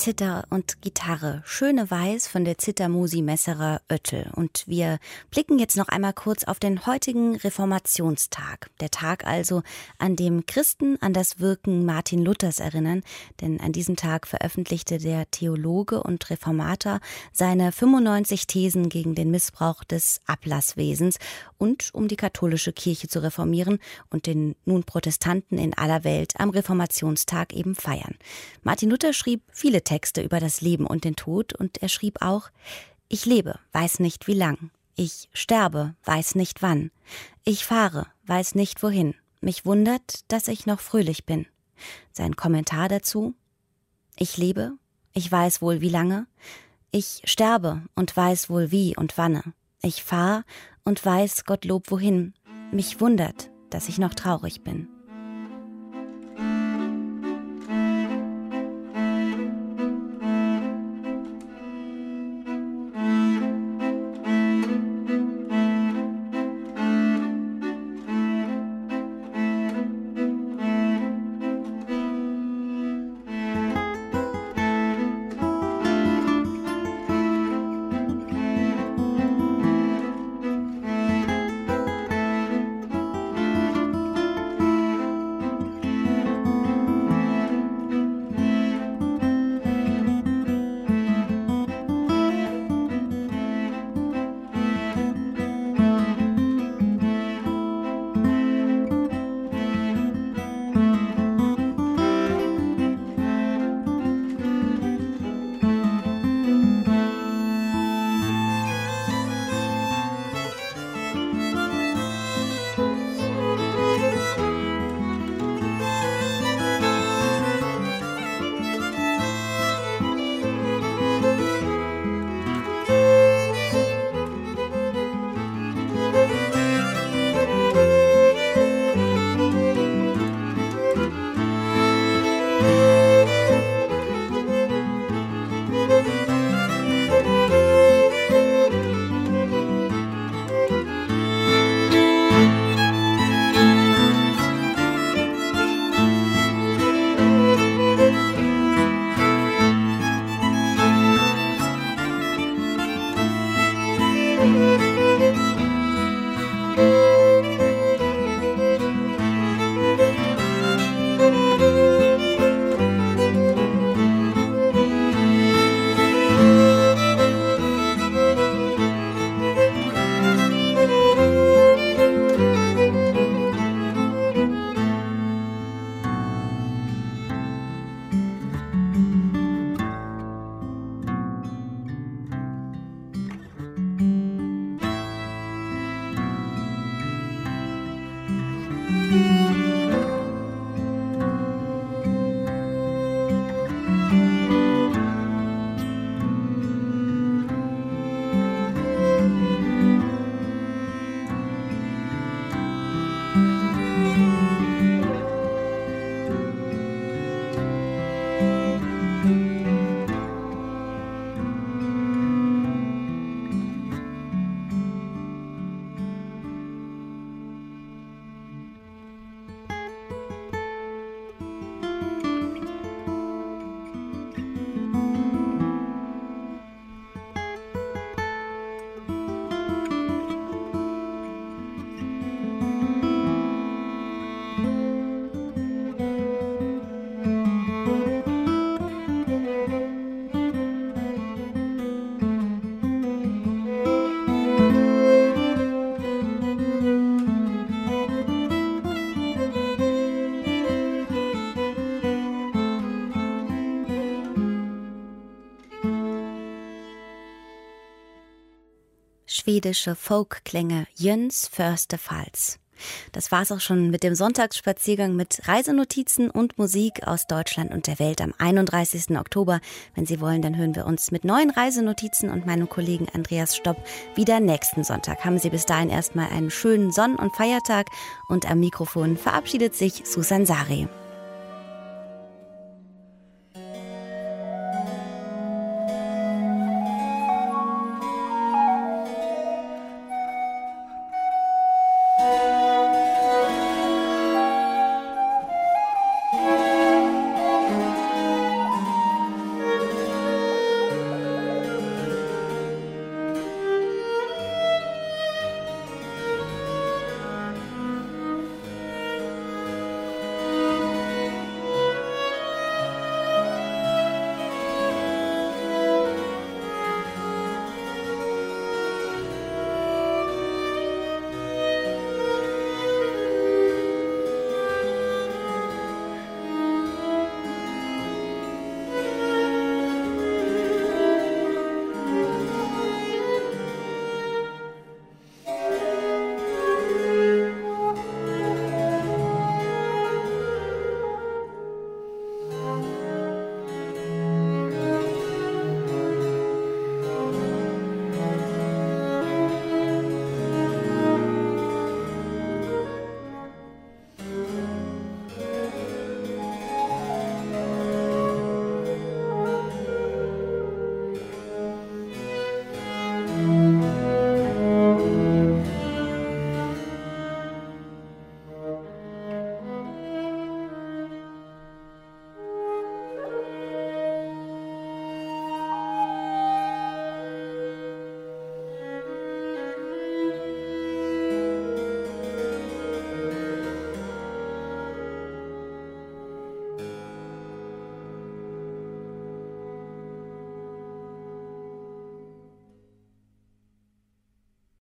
Zither und Gitarre. Schöne Weiß von der Zittermusi Messerer Oettel. Und wir blicken jetzt noch einmal kurz auf den heutigen Reformationstag. Der Tag also, an dem Christen an das Wirken Martin Luthers erinnern. Denn an diesem Tag veröffentlichte der Theologe und Reformator seine 95 Thesen gegen den Missbrauch des Ablasswesens und um die katholische Kirche zu reformieren und den nun Protestanten in aller Welt am Reformationstag eben feiern. Martin Luther schrieb viele Texte über das Leben und den Tod und er schrieb auch Ich lebe, weiß nicht wie lang. Ich sterbe, weiß nicht wann. Ich fahre, weiß nicht wohin. Mich wundert, dass ich noch fröhlich bin. Sein Kommentar dazu Ich lebe, ich weiß wohl wie lange. Ich sterbe und weiß wohl wie und wanne. Ich fahr und weiß Gottlob wohin. Mich wundert, dass ich noch traurig bin. Schwedische Folkklänge Jöns Förste Pfalz. Das war's auch schon mit dem Sonntagsspaziergang mit Reisenotizen und Musik aus Deutschland und der Welt am 31. Oktober. Wenn Sie wollen, dann hören wir uns mit neuen Reisenotizen und meinem Kollegen Andreas Stopp wieder nächsten Sonntag. Haben Sie bis dahin erstmal einen schönen Sonn- und Feiertag und am Mikrofon verabschiedet sich Susan Sari.